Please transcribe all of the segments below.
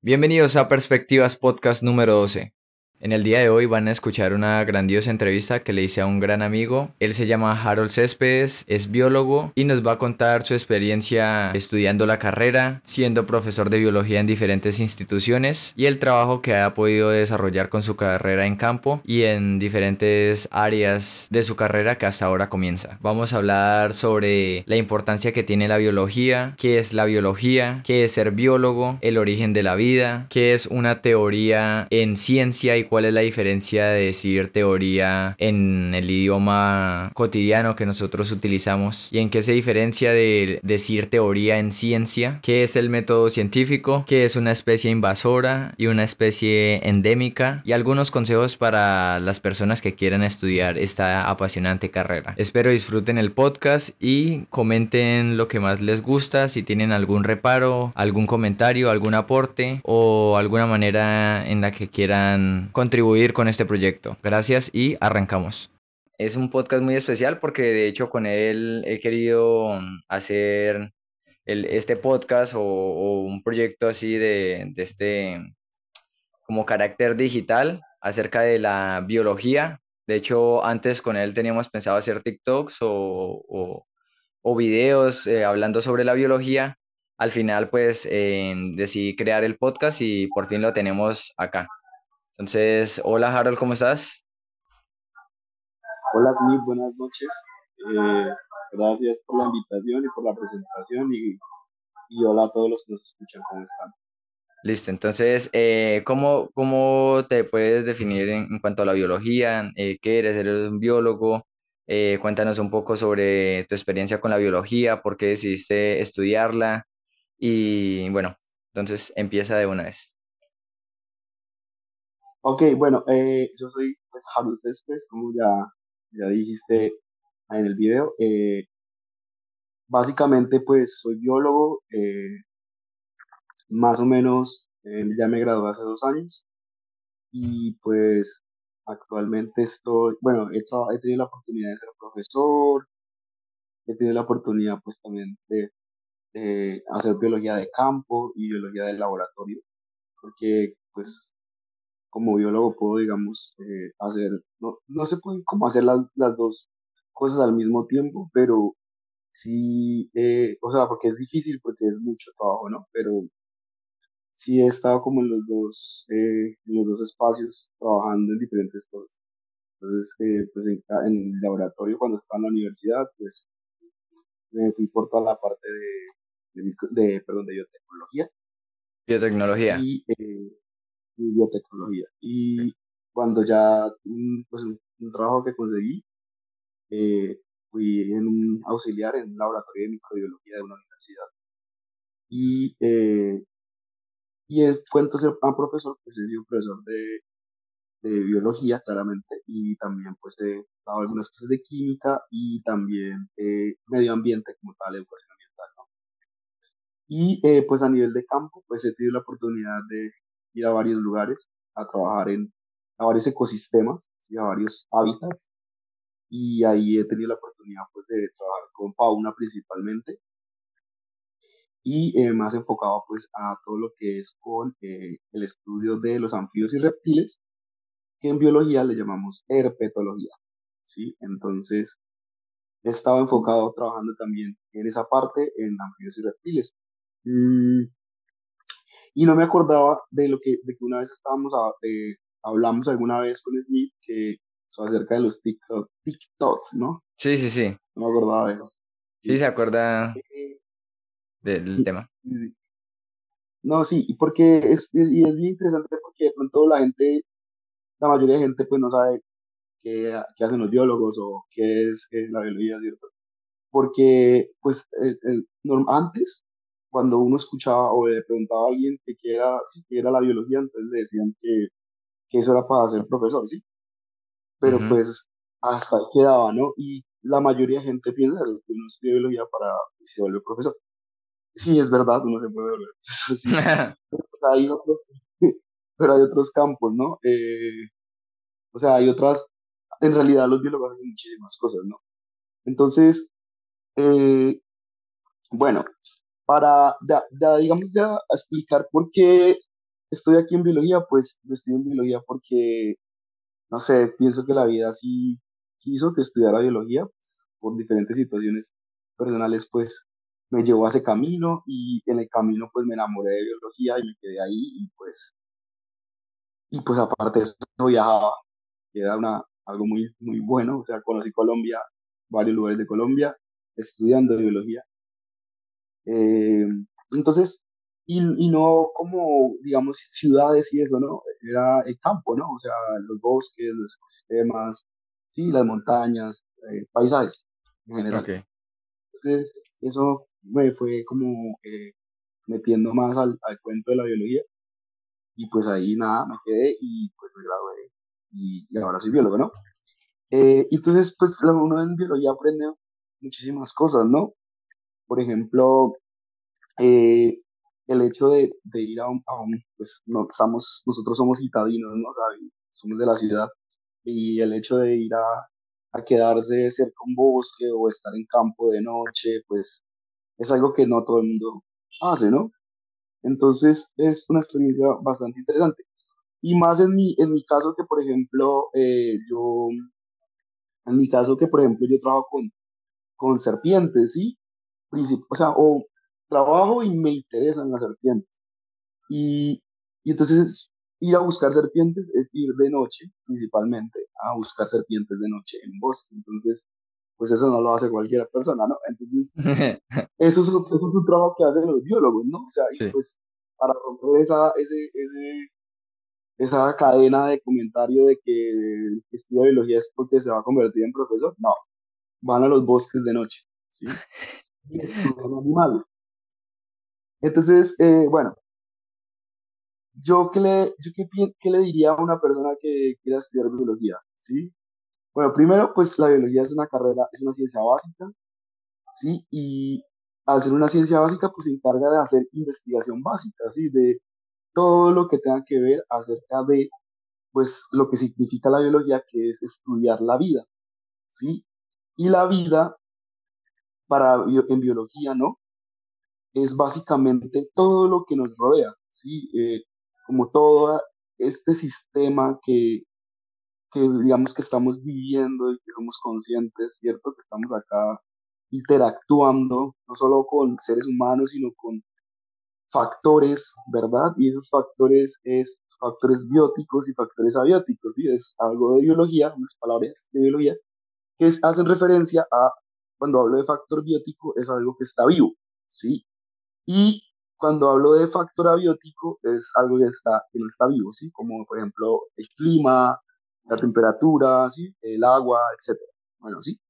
Bienvenidos a Perspectivas Podcast número 12. En el día de hoy van a escuchar una grandiosa entrevista que le hice a un gran amigo. Él se llama Harold Céspedes, es biólogo y nos va a contar su experiencia estudiando la carrera, siendo profesor de biología en diferentes instituciones y el trabajo que ha podido desarrollar con su carrera en campo y en diferentes áreas de su carrera que hasta ahora comienza. Vamos a hablar sobre la importancia que tiene la biología, qué es la biología, qué es ser biólogo, el origen de la vida, qué es una teoría en ciencia y cuál es la diferencia de decir teoría en el idioma cotidiano que nosotros utilizamos y en qué se diferencia de decir teoría en ciencia, qué es el método científico, qué es una especie invasora y una especie endémica y algunos consejos para las personas que quieran estudiar esta apasionante carrera. Espero disfruten el podcast y comenten lo que más les gusta, si tienen algún reparo, algún comentario, algún aporte o alguna manera en la que quieran contribuir con este proyecto. Gracias y arrancamos. Es un podcast muy especial porque de hecho con él he querido hacer el, este podcast o, un proyecto así de, este como carácter digital acerca de la biología. De hecho, antes con él teníamos pensado hacer TikToks o, videos eh, hablando sobre la biología. Al final, pues eh, decidí crear el podcast y por fin lo tenemos acá. Entonces, hola Harold, ¿cómo estás? Hola, muy buenas noches. Eh, gracias por la invitación y por la presentación y, y, hola a todos los que nos escuchan, ¿cómo están? Listo, entonces, eh, ¿cómo, ¿cómo, te puedes definir en, cuanto a la biología? Eh, ¿Qué eres? ¿Eres un biólogo? cuéntanos un poco sobre tu experiencia con la biología, por qué decidiste estudiarla y bueno, entonces empieza de una vez. Ok, bueno, eh, yo soy pues, Harold Céspedes, como ya, ya dijiste en el video. Eh, básicamente, pues soy biólogo, eh, más o menos ya me gradué hace dos años y pues actualmente estoy, bueno, he, he tenido la oportunidad de ser profesor, he tenido la oportunidad pues también de hacer biología de campo y biología de laboratorio, porque pues como biólogo puedo, digamos, eh, hacer, no, no se puede como hacer las, las dos cosas al mismo tiempo, pero sí, eh, o sea, porque es difícil, porque es mucho trabajo, ¿no? Pero sí he estado como en los dos, eh, en los dos espacios trabajando en diferentes cosas. Entonces, pues en, en, el laboratorio, cuando estaba en la universidad, pues me fui por toda la parte de, de, perdón, de biotecnología. Biotecnología. Y, biotecnología. Y cuando ya, pues, un trabajo que conseguí, eh, fui en un auxiliar en un laboratorio de microbiología de una universidad. Y, eh, y fue entonces un profesor, pues he sido profesor de, de biología, claramente, y también pues he dado algunas clases de química y también eh, medio ambiente como tal, educación ambiental, ¿no? Y eh, pues a nivel de campo, pues he tenido la oportunidad de ir a varios lugares a trabajar en a varios ecosistemas, a varios hábitats. Y ahí he tenido la oportunidad pues, de trabajar con fauna principalmente. Y eh, más enfocado pues, a todo lo que es con eh, el estudio de los anfibios y reptiles, que en biología le llamamos herpetología. ¿sí? Entonces, he estado enfocado trabajando también en esa parte, en anfibios y reptiles. Mm, y no me acordaba de lo que, de que una vez estábamos, a, eh, hablamos alguna vez con Smith, que acerca de los TikTok, TikToks, ¿no? Sí, sí, sí. No me acordaba de eso. Sí, se acuerda del tema. No, sí, y porque es, y es bien interesante porque de pronto la gente, la mayoría de gente pues no sabe qué, qué hacen los biólogos o qué es, la biología, ¿cierto? Porque pues el, el, antes cuando uno escuchaba o le preguntaba a alguien que quiera, si quiera la biología, entonces le decían que, que eso era para ser profesor, ¿sí? Pero pues hasta ahí quedaba, ¿no? Y la mayoría de gente piensa que uno estudia biología para se vuelve profesor. Sí, es verdad, uno se puede volver profesor, sí. pero, hay otros, pero hay otros campos, ¿no? Eh, o sea, hay otras, en realidad los biólogos hacen muchísimas cosas, ¿no? Entonces, eh, bueno, para ya, digamos ya explicar por qué estoy aquí en biología? Pues estoy en biología porque, no sé, pienso que la vida sí quiso que estudiara biología, pues, por diferentes situaciones personales, pues me llevó a ese camino y en el camino pues me enamoré de biología y me quedé ahí y pues, y pues aparte de eso viajaba, que era una, algo muy, muy bueno, o sea, conocí Colombia, varios lugares de Colombia, estudiando biología. Eh, entonces, y, y, no como, digamos, ciudades y eso, ¿no? Era el campo, ¿no? O sea, los bosques, los ecosistemas, sí, las montañas, eh, paisajes en general. Ok. Entonces, eso me fue como eh, metiendo más al, al, cuento de la biología. Y pues ahí nada, me quedé y pues me gradué. Y, y ahora soy biólogo, ¿no? Eh, entonces, pues uno en biología aprende muchísimas cosas, ¿no? Por ejemplo, eh, el hecho de, ir a un, a pues no, estamos, nosotros somos citadinos, ¿no? Somos de la ciudad, y el hecho de ir a, a quedarse cerca de un bosque o estar en campo de noche, pues es algo que no todo el mundo hace, ¿no? Entonces es una experiencia bastante interesante. Y más en mi, en mi caso que, por ejemplo, eh, yo, en mi caso que, por ejemplo, yo trabajo con, con serpientes, ¿sí? O sea, o trabajo y me interesan las serpientes. Y, y entonces ir a buscar serpientes es ir de noche, principalmente, a buscar serpientes de noche en bosque. Entonces, pues eso no lo hace cualquier persona, ¿no? Entonces, eso es, eso es un trabajo que hacen los biólogos, ¿no? O sea, sí. y pues para romper esa, ese, ese, esa cadena de comentario de que el que estudia biología es porque se va a convertir en profesor, no, van a los bosques de noche, ¿sí? Estudian animales. Entonces, eh, bueno, yo, qué le, yo qué, qué, le diría a una persona que quiera estudiar biología, ¿sí? Bueno, primero, pues la biología es una carrera, es una ciencia básica, ¿sí? Y al ser una ciencia básica, pues se encarga de hacer investigación básica, ¿sí? De todo lo que tenga que ver acerca de, pues, lo que significa la biología, que es estudiar la vida, ¿sí? Y la vida, para, en biología, ¿no? Es básicamente todo lo que nos rodea, ¿sí? Eh, como todo este sistema que, que digamos que estamos viviendo y que somos conscientes, ¿cierto? Que estamos acá interactuando, no solo con seres humanos, sino con factores, ¿verdad? Y esos factores es factores bióticos y factores abióticos, ¿sí? Es algo de biología, unas palabras de biología, que hacen referencia a, cuando hablo de factor biótico, es algo que está vivo, ¿sí? Y cuando hablo de factor abiótico, es algo que, está, que no está vivo, ¿sí? Como, por ejemplo, el clima, la temperatura, ¿sí? el agua, etc. Bueno, ¿sí?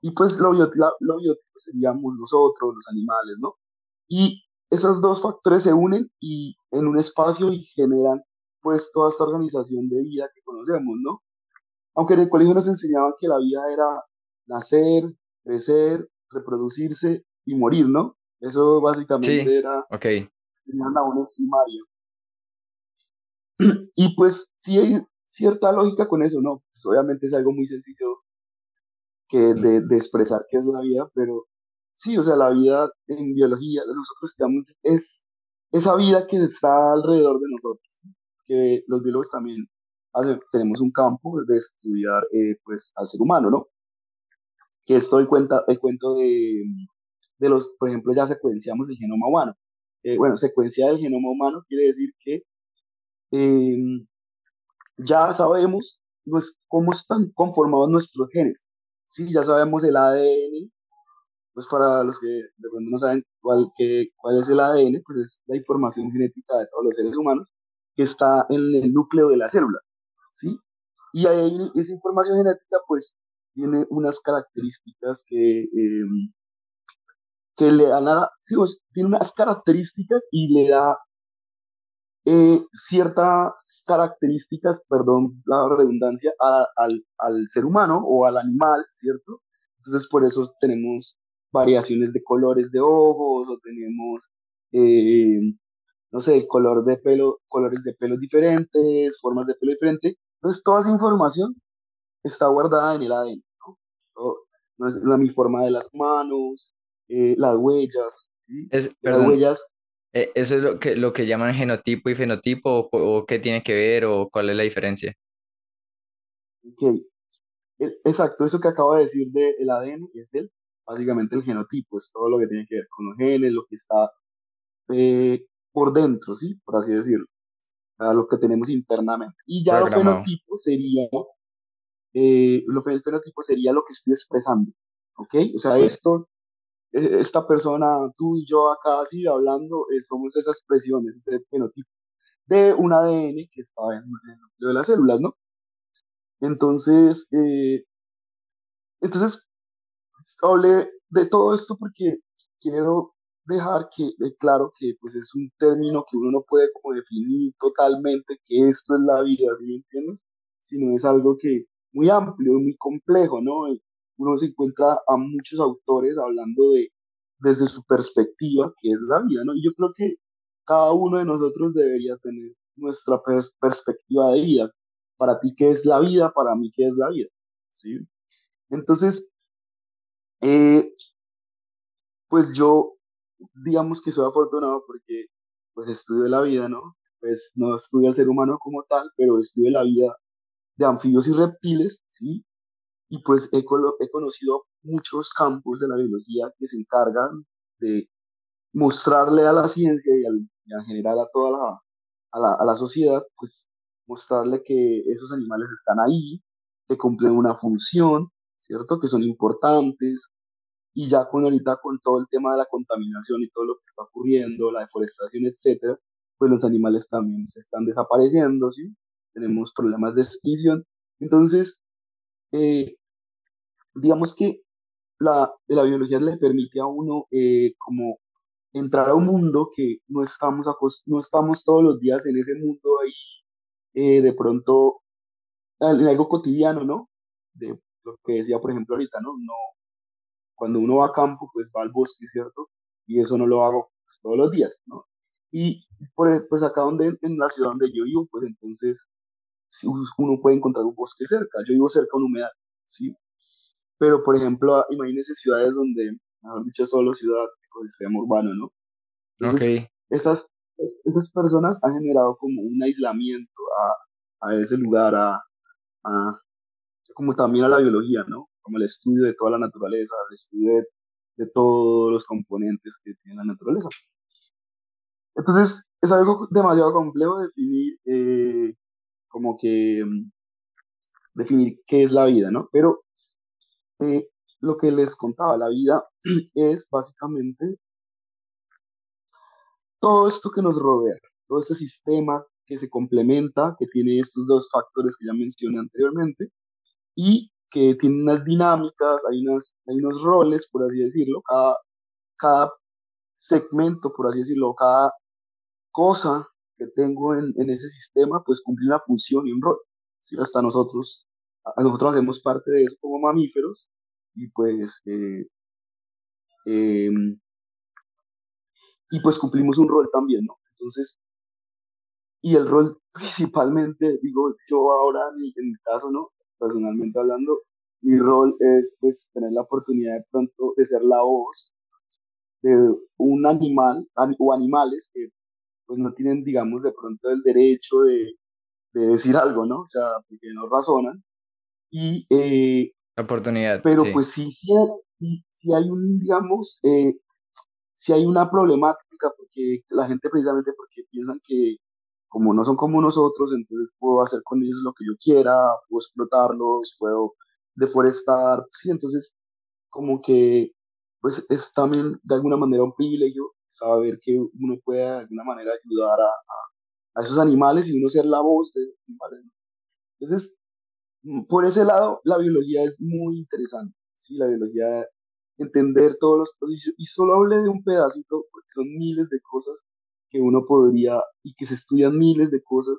Y pues lo, biótico, lo biótico seríamos nosotros, los animales, ¿no? Y esos dos factores se unen y en un espacio y generan pues toda esta organización de vida que conocemos, ¿no? Aunque en el colegio nos enseñaban que la vida era nacer, crecer, reproducirse y morir, ¿no? Eso básicamente sí, era ok. tenían a uno primario. Y pues sí hay cierta lógica con eso, ¿no? Pues obviamente es algo muy sencillo que de, de, expresar qué es la vida, pero sí, o sea, la vida en biología, nosotros estamos, es esa vida que está alrededor de nosotros, que los biólogos también tenemos un campo de estudiar eh, pues al ser humano, ¿no? Que esto el, cuenta, el cuento de, de los, por ejemplo, ya secuenciamos el genoma humano. Eh, bueno, secuenciar el genoma humano quiere decir que eh, ya sabemos pues, cómo están conformados nuestros genes. Sí, ya sabemos el ADN, pues para los que de pronto no saben cuál, que, cuál es el ADN, pues es la información genética de todos los seres humanos que está en el núcleo de la célula, ¿sí? Y ahí esa información genética pues tiene unas características que, eh, que le dan a, sí, pues, tiene unas características y le da eh, ciertas características, perdón la redundancia, al, al ser humano o al animal, ¿cierto? Entonces por eso tenemos variaciones de colores de ojos o tenemos, eh, no sé, color de pelo, colores de pelo diferentes, formas de pelo diferentes. Entonces toda esa información está guardada en el ADN, ¿no? la, mi forma de las manos, eh, las huellas, ¿sí? Es, las huellas Eh, ¿Eso es lo que, lo que llaman genotipo y fenotipo o, o qué tiene que ver o cuál es la diferencia? Ok, e- Exacto, eso que acabo de decir del ADN es básicamente el genotipo, es todo lo que tiene que ver con los genes, lo que está eh, por dentro, ¿sí? Por así decirlo, o sea, lo que tenemos internamente. Y ya los Programado. fenotipos sería, eh, lo, el fenotipo sería lo que estoy expresando, ¿ok? O sea, esto, eh, esta persona, tú y yo acá así hablando, eh, somos esas expresiones, ese fenotipo de un ADN que está en, en el núcleo de las células, ¿no? Entonces, eh, entonces hablé de todo esto porque quiero dejar que, eh, claro que pues es un término que uno no puede como definir totalmente que esto es la vida, ¿sí me entiendes? Sino es algo que muy amplio, muy complejo, ¿no? Y Uno se encuentra a muchos autores hablando de desde su perspectiva, que es la vida, ¿no? Y yo creo que cada uno de nosotros debería tener nuestra pers- perspectiva de vida. Para ti, ¿qué es la vida? Para mí, ¿qué es la vida? ¿Sí? Entonces, eh, pues yo, digamos que soy afortunado porque pues estudio la vida, ¿no? Pues no estudio al ser humano como tal, pero estudio la vida de anfibios y reptiles, ¿sí? Y pues he, conocido muchos campos de la biología que se encargan de mostrarle a la ciencia y, y en general a toda la, a la, a la sociedad, pues mostrarle que esos animales están ahí, que cumplen una función, ¿cierto? Que son importantes, y ya con ahorita con todo el tema de la contaminación y todo lo que está ocurriendo, la deforestación, etcétera, pues los animales también se están desapareciendo, ¿sí? Tenemos problemas de extinción. Entonces, eh, digamos que la, la biología le permite a uno eh, como entrar a un mundo que no estamos, no estamos todos los días en ese mundo ahí, eh, de pronto, en algo cotidiano, ¿no? De lo que decía, por ejemplo, ahorita, ¿no? Cuando uno va a campo, pues va al bosque, ¿cierto? Y eso no lo hago pues, todos los días, ¿no? Y por, pues acá donde, en la ciudad donde yo vivo, pues entonces uno puede encontrar un bosque cerca. Yo vivo cerca de una humedal, ¿sí? Pero, por ejemplo, a- imagínense ciudades donde, mejor dicho, solo ciudad, ecosistema urbano, ¿no? Ok, Entonces, estas, estas personas han generado como un aislamiento a, a ese lugar, a, a- como también a la biología, ¿no? Como el estudio de toda la naturaleza, el estudio de, de todos los componentes que tiene la naturaleza. Entonces, es algo demasiado complejo definir, eh, como que, mm, definir qué es la vida, ¿no? Pero eh, lo que les contaba, la vida es básicamente todo esto que nos rodea, todo este sistema que se complementa, que tiene estos dos factores que ya mencioné anteriormente, y que tiene unas dinámicas, hay, unas, hay unos roles, por así decirlo, cada, cada segmento, por así decirlo, cada cosa que tengo en, en ese sistema, pues cumple una función y un rol. ¿sí? Hasta nosotros, a- nosotros hacemos parte de eso como mamíferos, y pues, eh, eh, y pues cumplimos un rol también, ¿no? Entonces, y el rol principalmente, digo yo ahora, en mi, caso, ¿no? Personalmente hablando, mi rol es pues tener la oportunidad de pronto de ser la voz de un animal ani- o animales que pues no tienen, digamos, de pronto el derecho de, de decir algo, ¿no? O sea, porque no razonan. Y, eh, oportunidad, pero sí. pues sí, sí, hay- sí, sí hay un, digamos, eh, sí hay una problemática porque la gente precisamente porque piensan que como no son como nosotros, entonces puedo hacer con ellos lo que yo quiera, puedo explotarlos, puedo deforestar, sí, entonces como que pues es también de alguna manera un privilegio saber que uno puede de alguna manera ayudar a, a esos animales y uno ser la voz de esos animales. Entonces, mm, por ese lado, la biología es muy interesante, sí, la biología, entender todos los procesos, y solo hablé de un pedacito, porque son miles de cosas que uno podría, y que se estudian miles de cosas,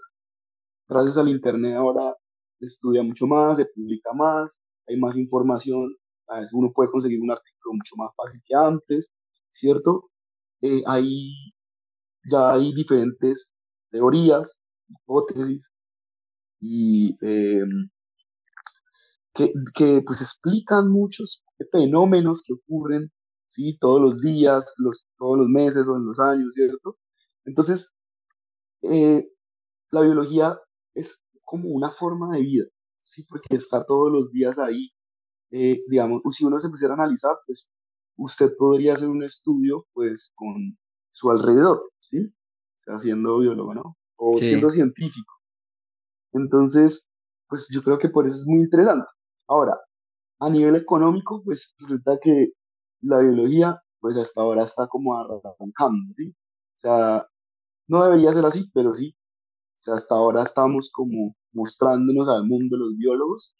gracias al Internet ahora se estudia mucho más, se publica más, hay más información, a uno puede conseguir un artículo mucho más fácil que antes, ¿cierto? Eh, hay, ya hay diferentes teorías, hipótesis, y eh, que, que pues explican muchos fenómenos que ocurren, ¿sí? Todos los días, los, todos los meses o en los años, ¿cierto? Entonces, eh, la biología es como una forma de vida, ¿sí? Porque está todos los días ahí. Eh, digamos, si uno se pusiera a analizar, pues usted podría hacer un estudio, pues, con su alrededor, ¿sí? O sea, siendo biólogo, ¿no? O siendo científico. Entonces, pues yo creo que por eso es muy interesante. Ahora, a nivel económico, pues resulta que la biología, pues hasta ahora está como arrancando, ¿sí? O sea, no debería ser así, pero sí. O sea, hasta ahora estamos como mostrándonos al mundo los biólogos.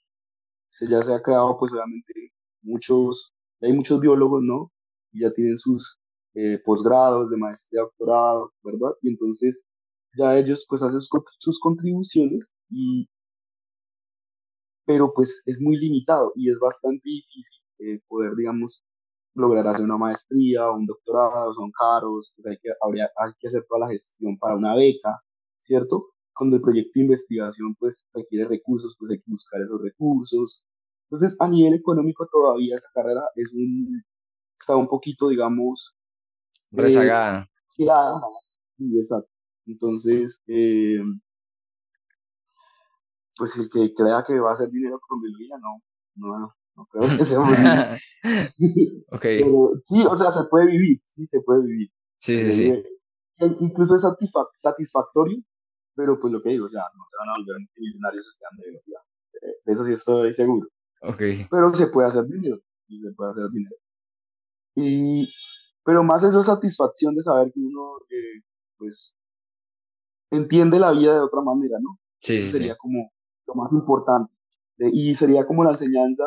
Se ya se ha creado, pues obviamente, muchos, hay muchos biólogos, ¿no? Y ya tienen sus eh, posgrados de maestría, doctorado, ¿verdad? Y entonces ya ellos pues hacen sus contribuciones y pero pues es muy limitado y es bastante difícil eh, poder, digamos, lograr hacer una maestría o un doctorado, son caros, pues hay que, hay que hacer toda la gestión para una beca, ¿cierto? Cuando el proyecto de investigación pues requiere recursos, pues hay que buscar esos recursos. Entonces, a nivel económico todavía esta carrera es un, está un poquito, digamos, rezagada. sí, exacto. Entonces, eh, pues el que crea que va a hacer dinero con biología, no, no, no creo que sea posible. okay. Pero sí, o sea, se puede vivir, sí, se puede vivir. Sí, sí, sí. Incluso es satisfactorio, pero pues lo que digo, o sea, no se van a volver millonarios estudiando biología. Eh, de eso sí estoy seguro. Okay. Pero se puede hacer dinero, sí, se puede hacer dinero. Y, pero más es la satisfacción de saber que uno, eh, pues, entiende la vida de otra manera, ¿no? Sí, sí, sería como lo más importante. y sería como la enseñanza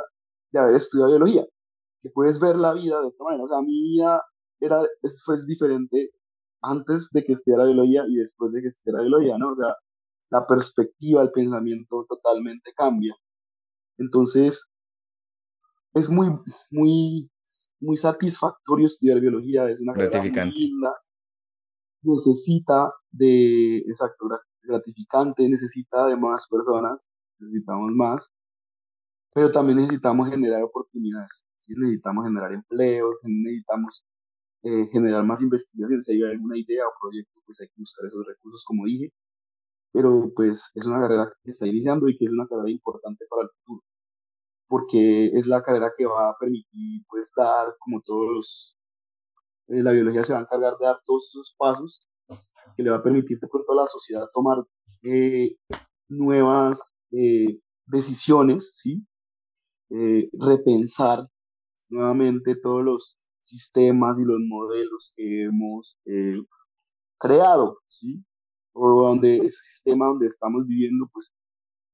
de haber estudiado biología, que puedes ver la vida de otra manera. O sea, mi vida era, fue diferente antes de que estudiara biología y después de que estudiara biología, ¿no? O sea, la perspectiva, el pensamiento totalmente cambia. Entonces, es muy, muy, muy satisfactorio estudiar biología, es una gratificante. Muy linda, necesita de, exacto, gratificante, necesita de más personas, necesitamos más, pero también necesitamos generar oportunidades, necesitamos generar empleos, necesitamos eh, generar más investigación, si hay alguna idea o proyecto, pues hay que buscar esos recursos, como dije, pero pues es una carrera que está iniciando y que es una carrera importante para el futuro, porque es la carrera que va a permitir pues dar como todos los, eh, la biología se va a encargar de dar todos esos pasos que le va a permitir de a la sociedad tomar eh, nuevas eh, decisiones, ¿sí? Repensar nuevamente todos los sistemas y los modelos que hemos creado, ¿sí? O donde ese sistema donde estamos viviendo, pues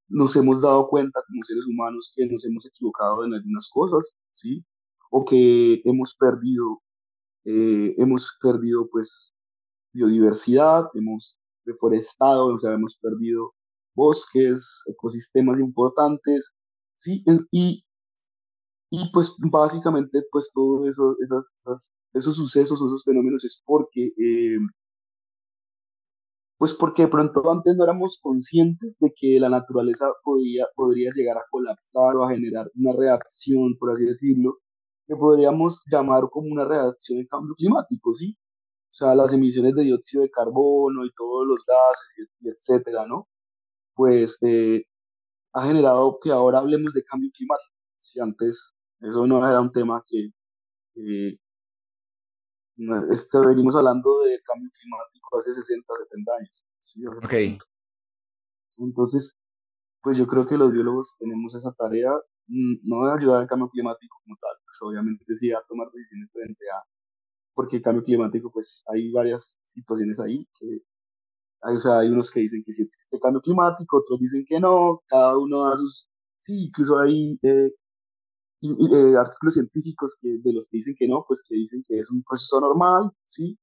nos hemos dado cuenta como seres humanos que nos hemos equivocado en algunas cosas, ¿sí? O que hemos perdido, hemos perdido pues biodiversidad, hemos deforestado, o sea, hemos perdido bosques, ecosistemas importantes, ¿sí? Y, y pues básicamente pues todo eso, esas, esos sucesos, esos fenómenos es porque, eh, pues porque de pronto antes no éramos conscientes de que la naturaleza podía, podría llegar a colapsar o a generar una reacción, por así decirlo, que podríamos llamar como una reacción de cambio climático, ¿sí? o sea, las emisiones de dióxido de carbono y todos los gases, y, etcétera, ¿no? Pues eh, ha generado que ahora hablemos de cambio climático. Si antes eso no era un tema que, este, venimos hablando de cambio climático hace 60, 70 años. ¿sí? Ok. Entonces, pues yo creo que los biólogos tenemos esa tarea, mm, no de ayudar al cambio climático como tal, pues obviamente sí a tomar decisiones frente a porque el cambio climático, pues hay varias situaciones ahí. Que, hay, o sea, hay unos que dicen que sí existe cambio climático, otros dicen que no, cada uno da sus... Sí, incluso hay eh, eh, artículos científicos que, de los que dicen que no, pues que dicen que es un proceso normal, ¿sí?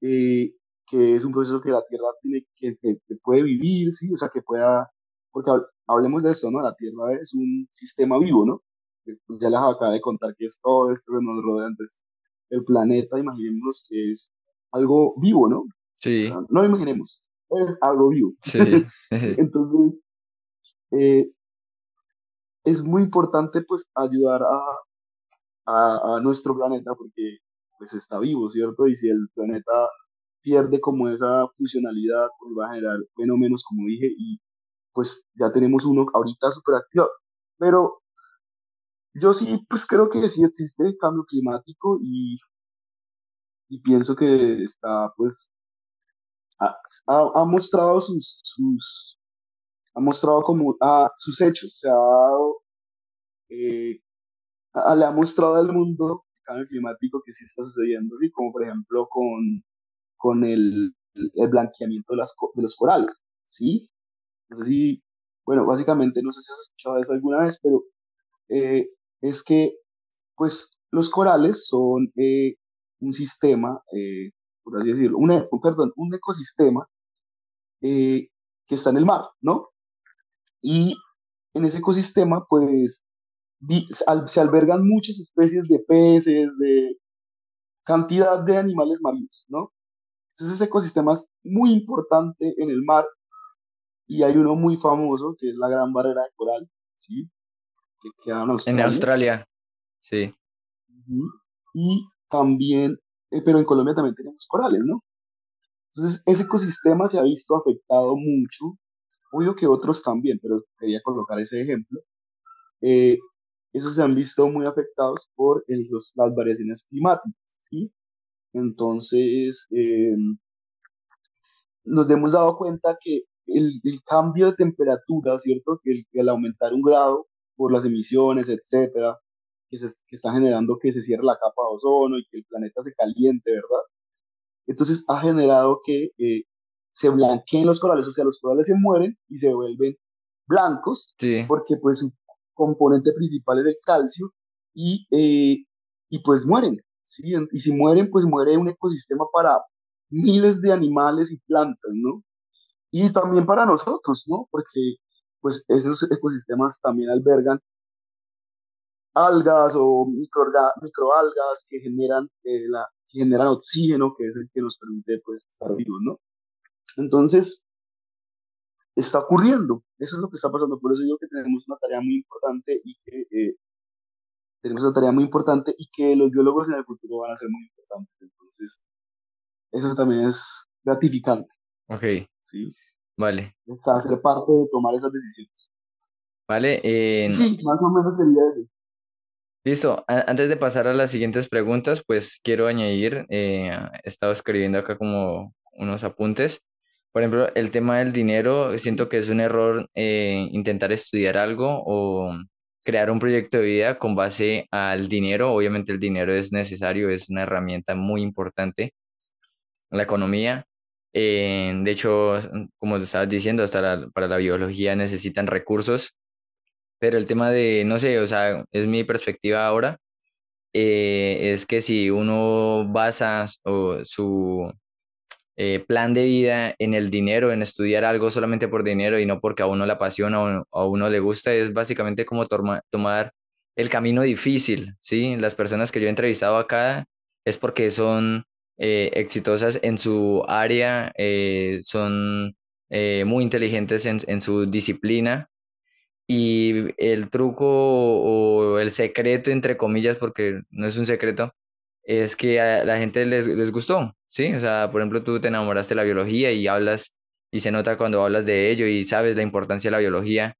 Eh, que es un proceso que la Tierra tiene, que, que, puede vivir, ¿sí? O sea, que pueda... Porque hablemos de esto, ¿no? La Tierra es un sistema vivo, ¿no? Pues ya les acabo de contar que es todo esto que nos rodea, entonces el planeta, imaginemos que es algo vivo, ¿no? Sí. no imaginemos, es algo vivo. Sí. Entonces, eh, es muy importante pues ayudar a, a, nuestro planeta porque pues está vivo, ¿cierto? Y si el planeta pierde como esa funcionalidad, pues va a generar fenómenos, como dije, y pues ya tenemos uno ahorita súper activo. Pero yo sí, pues creo que sí existe el cambio climático y, y pienso que está, pues, ha, mostrado sus, ha mostrado como a sus hechos, se ha dado, eh, le ha mostrado al mundo el cambio climático que sí está sucediendo, ¿sí? como por ejemplo con, con el, el blanqueamiento de, las, de los corales, ¿sí? No sé si, bueno, básicamente, no sé si has escuchado eso alguna vez, pero eh, es que, pues, los corales son eh, un sistema, eh, por así decirlo, un, perdón, un ecosistema que está en el mar, ¿no? Y en ese ecosistema, pues, se albergan muchas especies de peces, de cantidad de animales marinos, ¿no? Entonces ese ecosistema es muy importante en el mar y hay uno muy famoso que es la Gran Barrera de Coral, ¿sí? Que queda en Australia. En Australia, sí. Y también, eh, pero en Colombia también tenemos corales, ¿no? Entonces ese ecosistema se ha visto afectado mucho, obvio que otros también, pero quería colocar ese ejemplo. Eh, esos se han visto muy afectados por las variaciones climáticas, ¿sí? Entonces, eh, nos hemos dado cuenta que el, cambio de temperatura, ¿cierto? Que el, aumentar un grado por las emisiones, etcétera, que, se, está generando que se cierre la capa de ozono y que el planeta se caliente, ¿verdad? Entonces ha generado que eh, se blanqueen los corales, o sea, los corales se mueren y se vuelven blancos, porque pues su componente principal es el calcio y, eh, y pues mueren, ¿sí? Y si mueren, pues muere un ecosistema para miles de animales y plantas, ¿no? Y también para nosotros, ¿no? Porque pues esos ecosistemas también albergan algas o microalgas que generan, eh, la, que generan oxígeno, que es el que nos permite pues estar vivos, ¿no? Entonces, está ocurriendo, eso es lo que está pasando, por eso digo que tenemos una tarea muy importante y que eh, tenemos una tarea muy importante y que los biólogos en el futuro van a ser muy importantes. Entonces, eso también es gratificante. Ok. Sí. Vale. Está ser parte de tomar esas decisiones. Vale. Sí, más o menos sería eso. Listo. antes de pasar a las siguientes preguntas, pues quiero añadir, eh, he estado escribiendo acá como unos apuntes. Por ejemplo, el tema del dinero, siento que es un error eh, intentar estudiar algo o crear un proyecto de vida con base al dinero. Obviamente el dinero es necesario, es una herramienta muy importante en la economía. Eh, de hecho, como estabas diciendo, hasta para la biología necesitan recursos, pero el tema de, no sé, o sea, es mi perspectiva ahora, eh, es que si uno basa su eh, plan de vida en el dinero, en estudiar algo solamente por dinero y no porque a uno le apasiona o a uno le gusta, es básicamente como tomar el camino difícil, ¿sí? Las personas que yo he entrevistado acá es porque son eh, exitosas en su área, eh, son muy inteligentes en, en su disciplina y el truco o el secreto, entre comillas, porque no es un secreto, es que a la gente les, les gustó, ¿sí? O sea, por ejemplo, tú te enamoraste de la biología y hablas, y se nota cuando hablas de ello y sabes la importancia de la biología.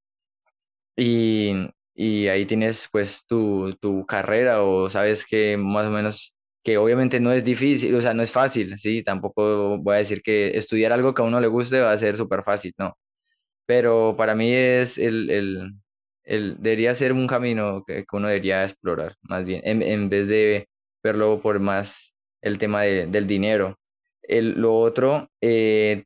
Y, y ahí tienes pues tu, tu carrera o sabes que más o menos, que obviamente no es difícil, o sea, no es fácil, ¿sí? Tampoco voy a decir que estudiar algo que a uno le guste va a ser súper fácil, no. Pero para mí es el, el, el, debería ser un camino que, que uno debería explorar, más bien, en, en vez de verlo por más el tema del dinero. El, lo otro, eh,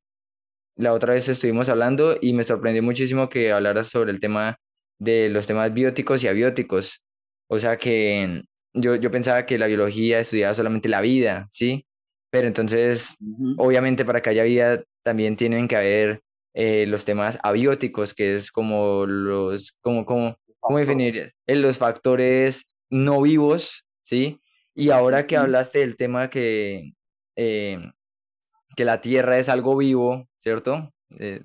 la otra vez estuvimos hablando y me sorprendió muchísimo que hablaras sobre el tema de los temas bióticos y abióticos. O sea que yo, yo pensaba que la biología estudiaba solamente la vida, ¿sí? Pero entonces, obviamente para que haya vida también tienen que haber eh, los temas abióticos, que es como los, como, como, ¿cómo definir? Los factores no vivos, ¿sí? Y ahora que hablaste del tema que, eh, que la Tierra es algo vivo, ¿cierto? Eh,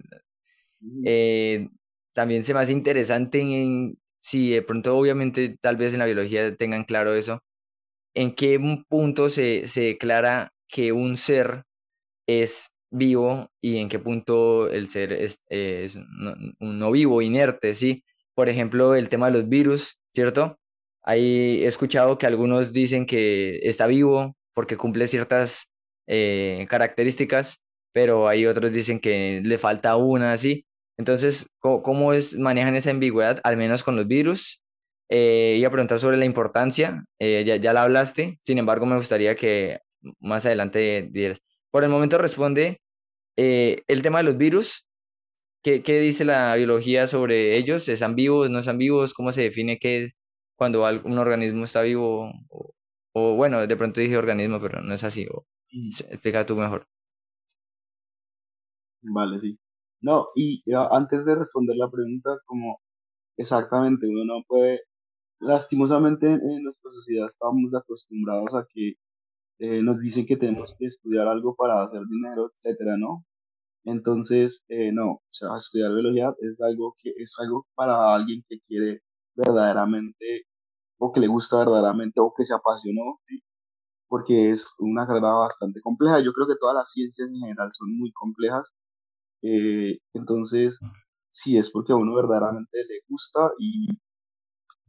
eh, también se me hace interesante en, si de pronto obviamente tal vez en la biología tengan claro eso, en qué punto se, se declara que un ser es vivo y en qué punto el ser es, es un no vivo, inerte, ¿sí? Por ejemplo, el tema de los virus, ¿cierto? Ahí he escuchado que algunos dicen que está vivo porque cumple ciertas eh, características, pero hay otros dicen que le falta una, ¿sí? Entonces, ¿cómo, es, manejan esa ambigüedad, al menos con los virus? Eh, iba a preguntar sobre la importancia, eh, ya, ya la hablaste, sin embargo, me gustaría que más adelante dieras. Por el momento responde eh, el tema de los virus. ¿Qué, ¿Qué, dice la biología sobre ellos? ¿Están vivos? ¿No están vivos? ¿Cómo se define qué es cuando un organismo está vivo? O, bueno, de pronto dije organismo, pero no es así. O, explica tú mejor. Vale, sí. No, y antes de responder la pregunta, como exactamente, uno no puede, lastimosamente en nuestra sociedad estamos acostumbrados a que eh, nos dicen que tenemos que estudiar algo para hacer dinero, etcétera, ¿no? Entonces, eh, no, o sea, estudiar biología es algo que es algo para alguien que quiere verdaderamente, o que le gusta verdaderamente, o que se apasionó, ¿sí? porque es una carrera bastante compleja. Yo creo que todas las ciencias en general son muy complejas, eh, entonces, sí, es porque a uno verdaderamente le gusta y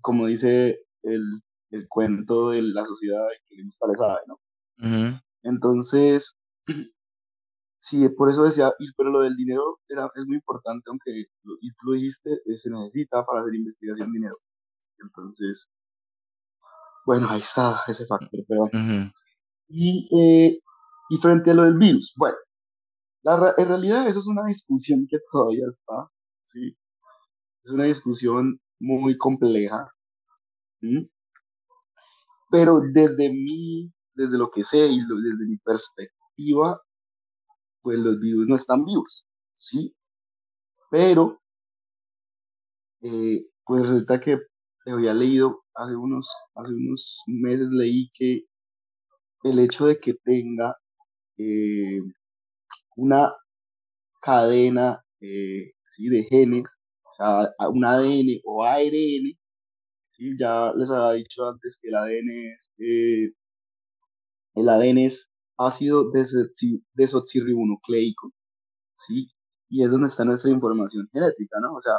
como dice el, el cuento de la sociedad que le gusta le sabe, ¿no? Entonces, sí, por eso decía, pero lo del dinero era, es muy importante, aunque y tú lo dijiste, eh, se necesita para hacer investigación dinero. Entonces, bueno, ahí está ese factor, pero... y, eh, y frente a lo del virus, bueno, la, en realidad eso es una discusión que todavía está, ¿sí? Es una discusión muy compleja, pero desde mi, desde lo que sé y desde mi perspectiva, pues los virus no están vivos, ¿sí? Pero, eh, pues resulta que había leído hace unos, hace unos meses leí que el hecho de que tenga eh, una cadena eh, ¿sí? de genes, o sea, un ADN o ARN, ya les había dicho antes que el ADN es, eh, el ADN es ácido desoxirribonucleico, ¿sí? y es donde está nuestra información genética, ¿no? O sea,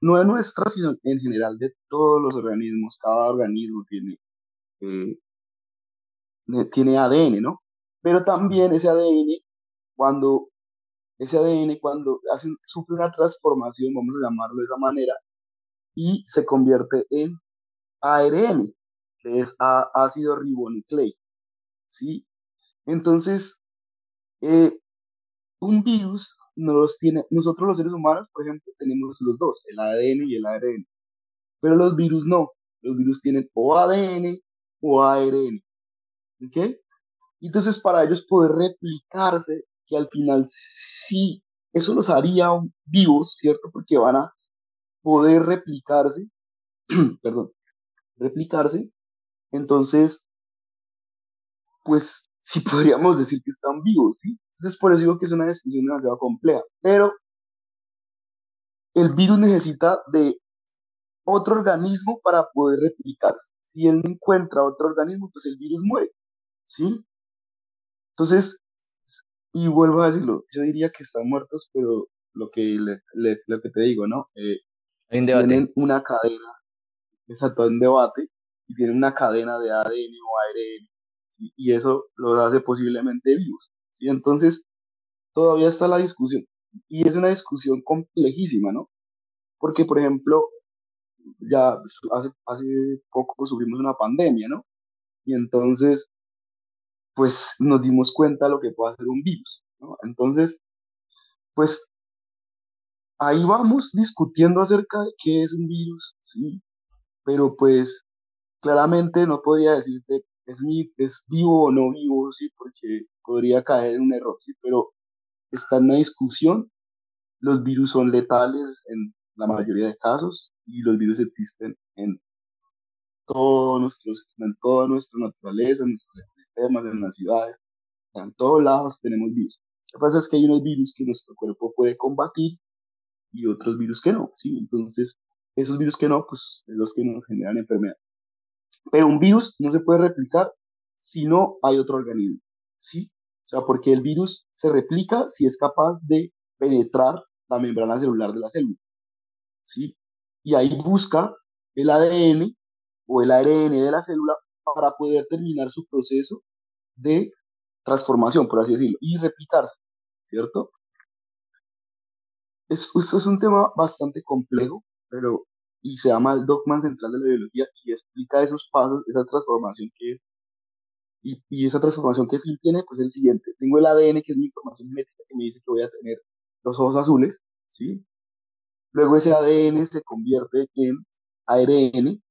no es nuestra, sino en general de todos los organismos, cada organismo tiene, eh, tiene ADN, ¿no? Pero también ese ADN cuando ese ADN, cuando sufre una transformación, vamos a llamarlo de esa manera, y se convierte en ARN, que es ácido ribonucleico. ¿sí? Entonces, eh, un virus no los tiene, nosotros los seres humanos, por ejemplo, tenemos los dos, el ADN y el ARN, pero los virus no, los virus tienen o ADN o ARN. ¿Ok? Entonces, para ellos poder replicarse que al final sí, eso los haría vivos, ¿cierto? Porque van a poder replicarse, perdón, replicarse. Entonces, pues sí podríamos decir que están vivos, ¿sí? Entonces, por eso digo que es una discusión demasiado compleja. Pero el virus necesita de otro organismo para poder replicarse. Si él no encuentra otro organismo, pues el virus muere, ¿sí? Entonces, y vuelvo a decirlo, yo diría que están muertos, pero lo que, lo que te digo, ¿no? Eh, tienen una cadena, exacto, un debate, y tienen una cadena de ADN o ARN, y eso los hace posiblemente vivos. ¿Sí? Entonces, todavía está la discusión, y es una discusión complejísima, ¿no? Porque, por ejemplo, ya hace, hace poco sufrimos una pandemia, ¿no? Y entonces pues nos dimos cuenta de lo que puede hacer un virus. ¿no? Entonces, pues ahí vamos discutiendo acerca de qué es un virus, ¿sí? Pero pues claramente no podría decirte es, es vivo o no vivo, ¿sí? Porque podría caer en un error, ¿sí? Pero está en una discusión. Los virus son letales en la mayoría de casos y los virus existen en todos nuestros, en toda nuestra naturaleza, en nuestros ecosistemas, en las ciudades, en todos lados tenemos virus. Lo que pasa es que hay unos virus que nuestro cuerpo puede combatir y otros virus que no, ¿sí? Entonces, esos virus que no, pues, es los que nos generan enfermedad. Pero un virus no se puede replicar si no hay otro organismo, ¿sí? O sea, porque el virus se replica si es capaz de penetrar la membrana celular de la célula. ¿sí? Y ahí busca el ADN o el ARN de la célula para poder terminar su proceso de transformación, por así decirlo, y replicarse, ¿cierto? Es, es un tema bastante complejo, pero y se llama el dogma central de la biología y explica esos pasos, esa transformación que y, y esa transformación que tiene, pues es el siguiente. Tengo el ADN, que es mi información genética, que me dice que voy a tener los ojos azules, ¿sí? Luego ese ADN se convierte en ARN,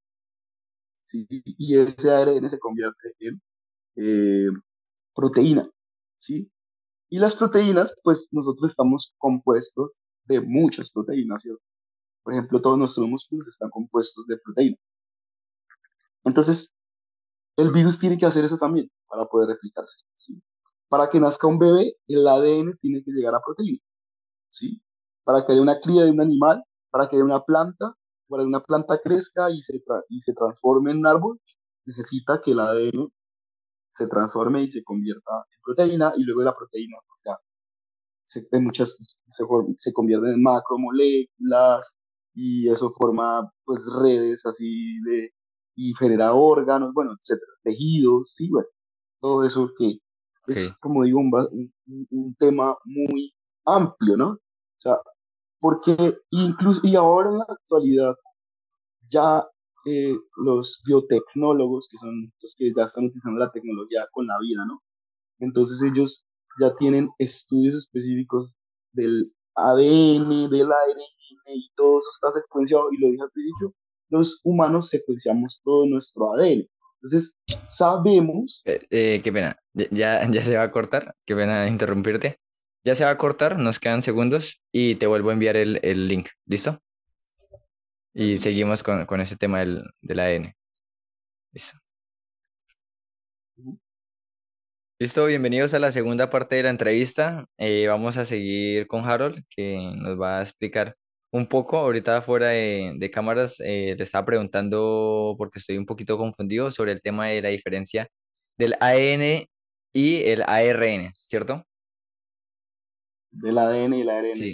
¿sí? Y ese ARN se convierte en eh, proteína, ¿sí? Y las proteínas, pues nosotros estamos compuestos de muchas proteínas, ¿cierto? Por ejemplo, todos nuestros músculos están compuestos de proteína. Entonces, el virus tiene que hacer eso también para poder replicarse. Para que nazca un bebé, el ADN tiene que llegar a proteína. ¿sí? Para que haya una cría de un animal, para que haya una planta, para que una planta crezca y se, y se transforme en un árbol, necesita que el ADN se transforme y se convierta en proteína y luego la proteína ya se, muchas, se, se en macromoléculas y eso forma pues redes así de y genera órganos, bueno, etcétera, tejidos, sí, bueno, todo eso que es, como digo, un, un, tema muy amplio, ¿no? O sea, porque incluso, y ahora en la actualidad, ya eh, los biotecnólogos, que son los que ya están utilizando la tecnología con la vida, ¿no? Entonces ellos ya tienen estudios específicos del ADN, del ARN y todo eso está secuenciado, y lo dije al principio, los humanos secuenciamos todo nuestro ADN. Entonces, sabemos... Eh, eh, qué pena, ya, ya se va a cortar, qué pena interrumpirte. Ya se va a cortar, nos quedan segundos y te vuelvo a enviar el, el link, ¿listo? Y seguimos con, con ese tema del, del ADN. Listo. Listo, bienvenidos a la segunda parte de la entrevista. Eh, vamos a seguir con Harold, que nos va a explicar un poco, ahorita fuera de, cámaras, eh, le estaba preguntando, porque estoy un poquito confundido, sobre el tema de la diferencia del AN y el ARN, ¿cierto? Del ADN y el ARN. Sí.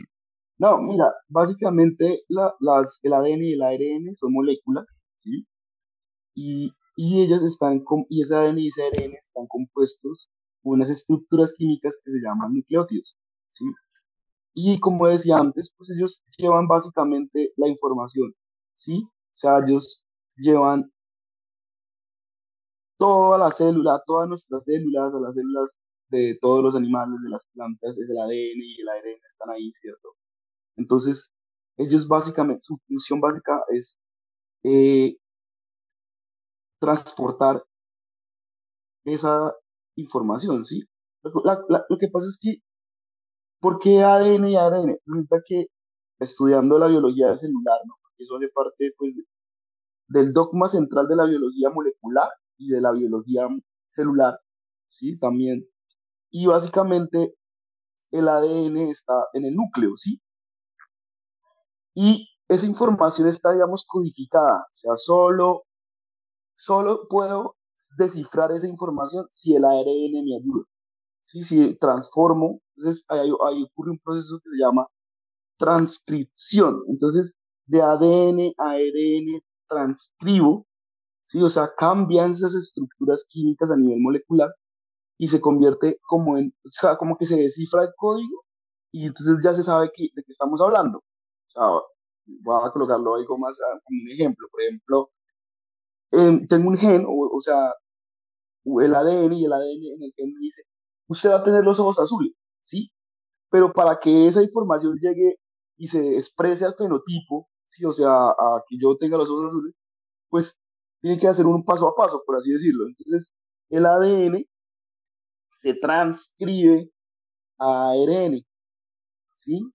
No, mira, básicamente la, las, el ADN y el ARN son moléculas, ¿sí? Y, y ellas están, con, y ese ADN y ese ARN están compuestos unas estructuras químicas que se llaman nucleótidos, ¿sí? Y como decía antes, pues ellos llevan básicamente la información, ¿sí? O sea, ellos llevan toda la célula, todas nuestras células, las células de todos los animales, de las plantas, el ADN y el ARN están ahí, ¿cierto? Entonces, ellos básicamente, su función básica es eh, transportar esa información, ¿sí? lo que pasa es que ¿Por qué ADN y ARN? Resulta que estudiando la biología celular, ¿no? eso hace parte pues, del dogma central de la biología molecular y de la biología celular, ¿sí? También. Y básicamente el ADN está en el núcleo, ¿sí? Y esa información está, digamos, codificada. O sea, solo, solo puedo descifrar esa información si el ARN me ayuda. ¿sí? Si transformo entonces ahí, ocurre un proceso que se llama transcripción. Entonces, de ADN a ARN transcribo, ¿sí? o sea, cambian esas estructuras químicas a nivel molecular y se convierte como en, o sea, como que se descifra el código y entonces ya se sabe que, de qué estamos hablando. O sea, voy a colocarlo algo más ah, como un ejemplo. Por ejemplo, em, tengo un gen, o, o, sea, el ADN y el ADN en el gen dice, usted va a tener los ojos azules. ¿sí? Pero para que esa información llegue y se exprese al fenotipo, ¿sí? O sea, a que yo tenga los ojos azules, pues tiene que hacer un paso a paso, por así decirlo. Entonces, el ADN se transcribe a ARN, ¿sí?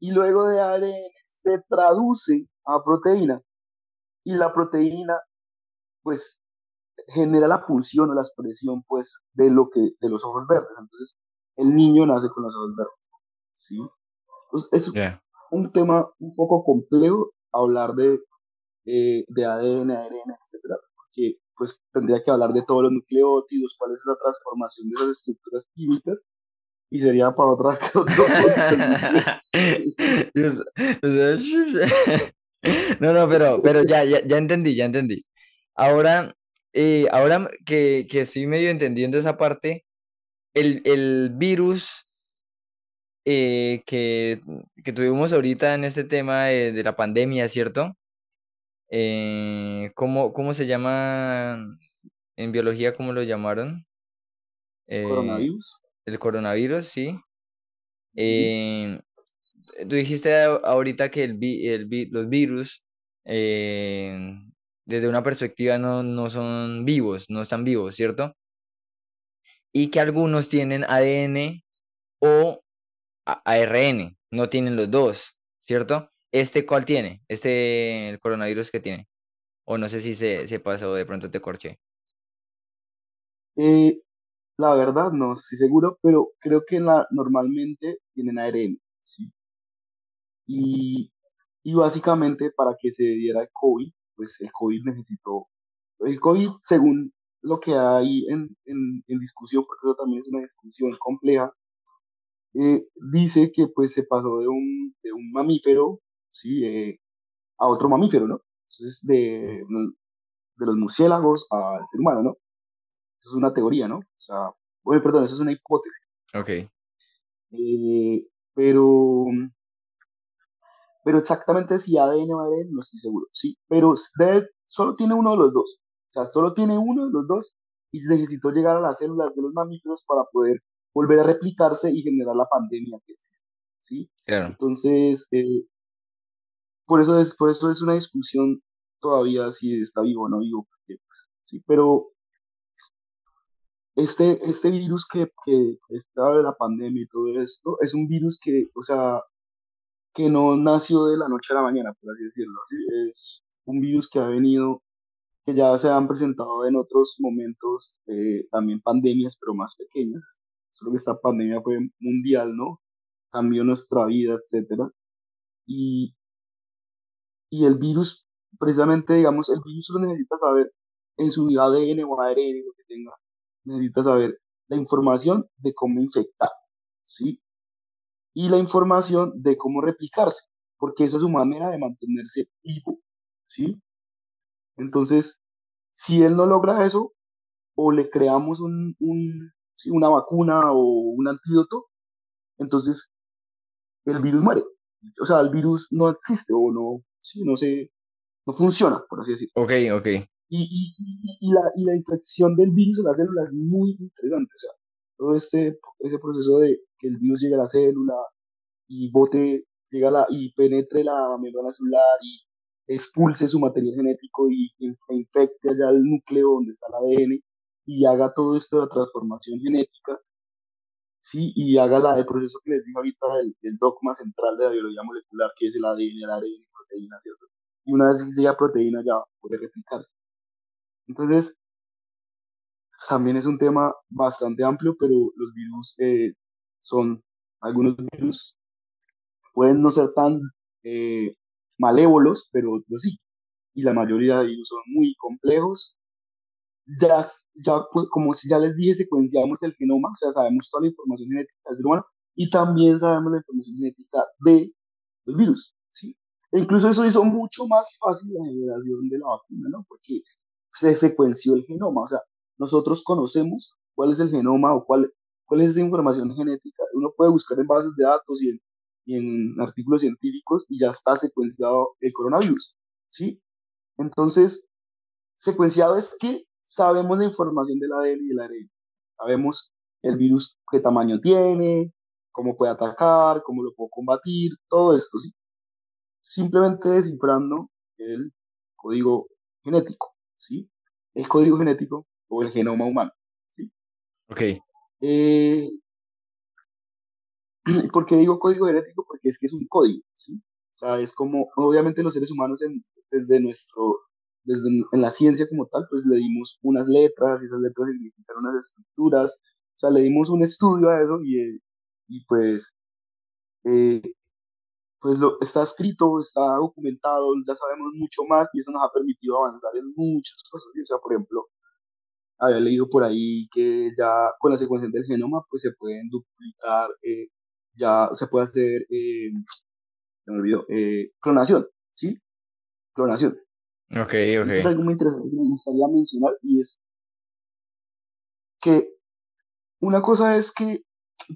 Y luego de ARN se traduce a proteína. Y la proteína, pues, genera la función o la expresión, pues, de lo que, de los ojos verdes. Entonces, el niño nace con los ojos verdes. ¿sí? es un tema un poco complejo hablar de, eh, de ADN, ARN, etcétera, porque pues tendría que hablar de todos los nucleótidos, cuál es la transformación de esas estructuras químicas, y sería para otra No, no, pero, pero ya, ya, ya entendí, ya entendí. Ahora, eh, ahora que, que estoy medio entendiendo esa parte, el, el virus eh, que, que, tuvimos ahorita en este tema de, la pandemia, ¿cierto? Eh, ¿cómo, ¿cómo, se llama en biología? ¿Cómo lo llamaron? coronavirus. El coronavirus, sí. tú dijiste ahorita que el, el, los virus desde una perspectiva no, no son vivos, no están vivos, ¿cierto? Y que algunos tienen ADN o ARN, no tienen los dos, ¿cierto? ¿Este cuál tiene? ¿Este el coronavirus que tiene? O no sé si se, se pasó, de pronto te corché. Eh, la verdad no estoy seguro, pero creo que la, normalmente tienen ARN, ¿sí? Y, y básicamente para que se diera el COVID, pues el COVID necesitó, el COVID según lo que hay en, en, discusión, porque eso también es una discusión compleja, eh, dice que pues se pasó de un, de un mamífero, ¿sí? Eh, a otro mamífero, ¿no? Entonces, de, de los murciélagos al ser humano, ¿no? Eso es una teoría, ¿no? O sea, bueno, perdón, eso es una hipótesis. Ok. Eh, pero pero exactamente si ADN o ADN no estoy seguro, sí, pero solo tiene uno de los dos, o sea, solo tiene uno de los dos y necesitó llegar a las células de los mamíferos para poder volver a replicarse y generar la pandemia que existe, ¿sí? Entonces, eh, por, eso es, por eso es una discusión todavía si está vivo o no vivo, pues, ¿sí? Pero este, este virus que, que está de la pandemia y todo esto, es un virus que, o sea, que no nació de la noche a la mañana, por así decirlo. Es un virus que ha venido, que ya se han presentado en otros momentos, eh, también pandemias, pero más pequeñas. Solo que esta pandemia fue mundial, ¿no? Cambió nuestra vida, etcétera. Y, y el virus, precisamente, digamos, el virus lo necesita saber en su ADN o ARN, lo que tenga, necesita saber la información de cómo infectar, ¿sí? Y la información de cómo replicarse, porque esa es su manera de mantenerse vivo, ¿sí? Entonces, si él no logra eso, o le creamos un, un una vacuna o un antídoto, entonces el virus muere. O sea, el virus no existe o no, sí, no se, no funciona, por así decirlo. Ok, ok. Y, y, y, la, y la infección del virus en la célula es muy interesante. O sea, todo este ese proceso de que el virus llegue a la célula y bote, llega la, y penetre la membrana celular y expulse su material genético y infecte allá el núcleo donde está el ADN y haga todo esto de transformación genética, ¿sí? y haga la, el proceso que les digo ahorita del, dogma central de la biología molecular, que es el ADN, el ARN, proteína, ¿cierto? Y una vez ya proteína ya puede replicarse. Entonces, también es un tema bastante amplio, pero los virus eh, son, algunos virus pueden no ser tan eh, malévolos, pero otros sí. Y la mayoría de ellos son muy complejos. Ya, ya pues, como si ya les dije, secuenciamos el genoma, o sea, sabemos toda la información genética del ser humano y también sabemos la información genética de los virus. ¿sí? E incluso eso hizo mucho más fácil la generación de la vacuna, ¿no? Porque se secuenció el genoma, o sea, nosotros conocemos cuál es el genoma o cuál, cuál es esa información genética. Uno puede buscar en bases de datos y en, y en artículos científicos y ya está secuenciado el coronavirus, ¿sí? Entonces, secuenciado es que sabemos la información del ADN y del ARN. Sabemos el virus qué tamaño tiene, cómo puede atacar, cómo lo puedo combatir, todo esto, ¿sí? Simplemente descifrando el código genético, ¿sí? El código genético o el genoma humano. ¿sí? Ok. Eh, ¿Por qué digo código genético? Porque es que es un código, ¿sí? O sea, es como, obviamente los seres humanos desde nuestro, desde en la ciencia como tal, pues le dimos unas letras y esas letras significan unas estructuras, o sea, le dimos un estudio a eso y, y pues eh, pues lo, está escrito, está documentado, ya sabemos mucho más y eso nos ha permitido avanzar en muchas cosas. O sea, por ejemplo, había leído por ahí que ya con la secuencia del genoma pues se pueden duplicar, eh, ya se puede hacer, eh, me olvidó, eh, clonación, ¿sí? Clonación. Ok, ok. es algo muy interesante que me gustaría mencionar y es que una cosa es que,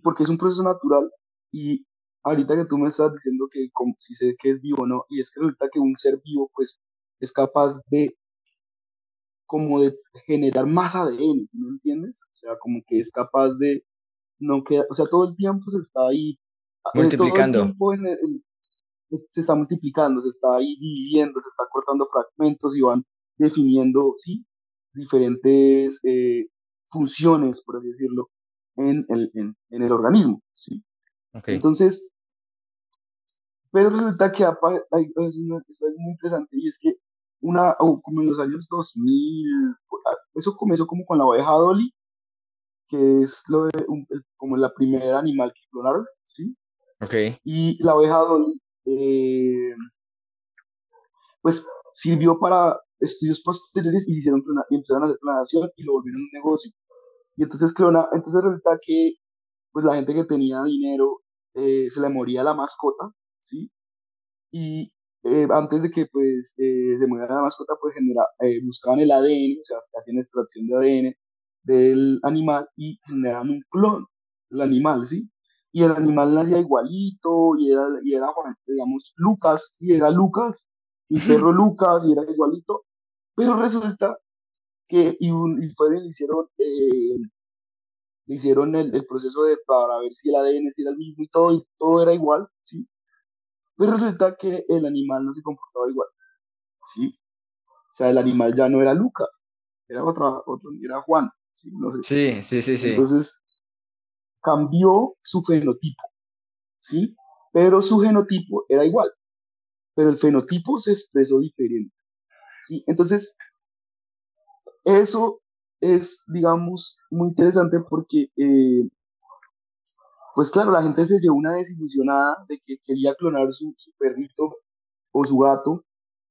porque es un proceso natural y ahorita que tú me estás diciendo que como, si sé que es vivo o no, y es que resulta que un ser vivo pues es capaz de como de generar más ADN, ¿no entiendes? O sea, como que es capaz de no queda, o sea, todo el tiempo se está ahí multiplicando. El en el, se está multiplicando, se está ahí dividiendo, se está cortando fragmentos y van definiendo, ¿sí? Diferentes eh, funciones, por así decirlo, en el, en, en el organismo, ¿sí? Okay. Entonces, pero resulta que hay, hay, es, una, es muy interesante y es que una, como en los años 2000, eso comenzó como con la oveja Dolly, que es lo de, un, como la primera animal que clonaron, ¿sí? Okay. Y la oveja Dolly eh, pues sirvió para estudios posteriores y se hicieron y empezaron a hacer clonación y lo volvieron un negocio. Y entonces clona, entonces resulta que pues la gente que tenía dinero eh, se le moría la mascota, ¿sí? Y eh, antes de que pues eh, se muriera la mascota, pues genera, buscaban el ADN, o sea, hacían extracción de ADN del animal y generaban un clon del animal, ¿sí? y el animal nacía igualito, y era, y era digamos, Lucas, sí, era Lucas, mi perro Lucas, y era igualito, pero resulta que, y, un, y fueron, hicieron, eh, hicieron el, el, proceso de, para ver si el ADN era el mismo y todo, y todo era igual, ¿sí? Pero resulta que el animal no se comportaba igual, ¿sí? O sea, el animal ya no era Lucas, era otra, otro, era Juan, ¿sí? No sé. Sí, sí, sí, sí. Entonces, cambió su fenotipo, ¿sí? Pero su genotipo era igual, pero el fenotipo se expresó diferente, ¿sí? Entonces, eso es, digamos, muy interesante porque, eh, pues claro, la gente se llevó una desilusionada de que quería clonar su, su perrito o su gato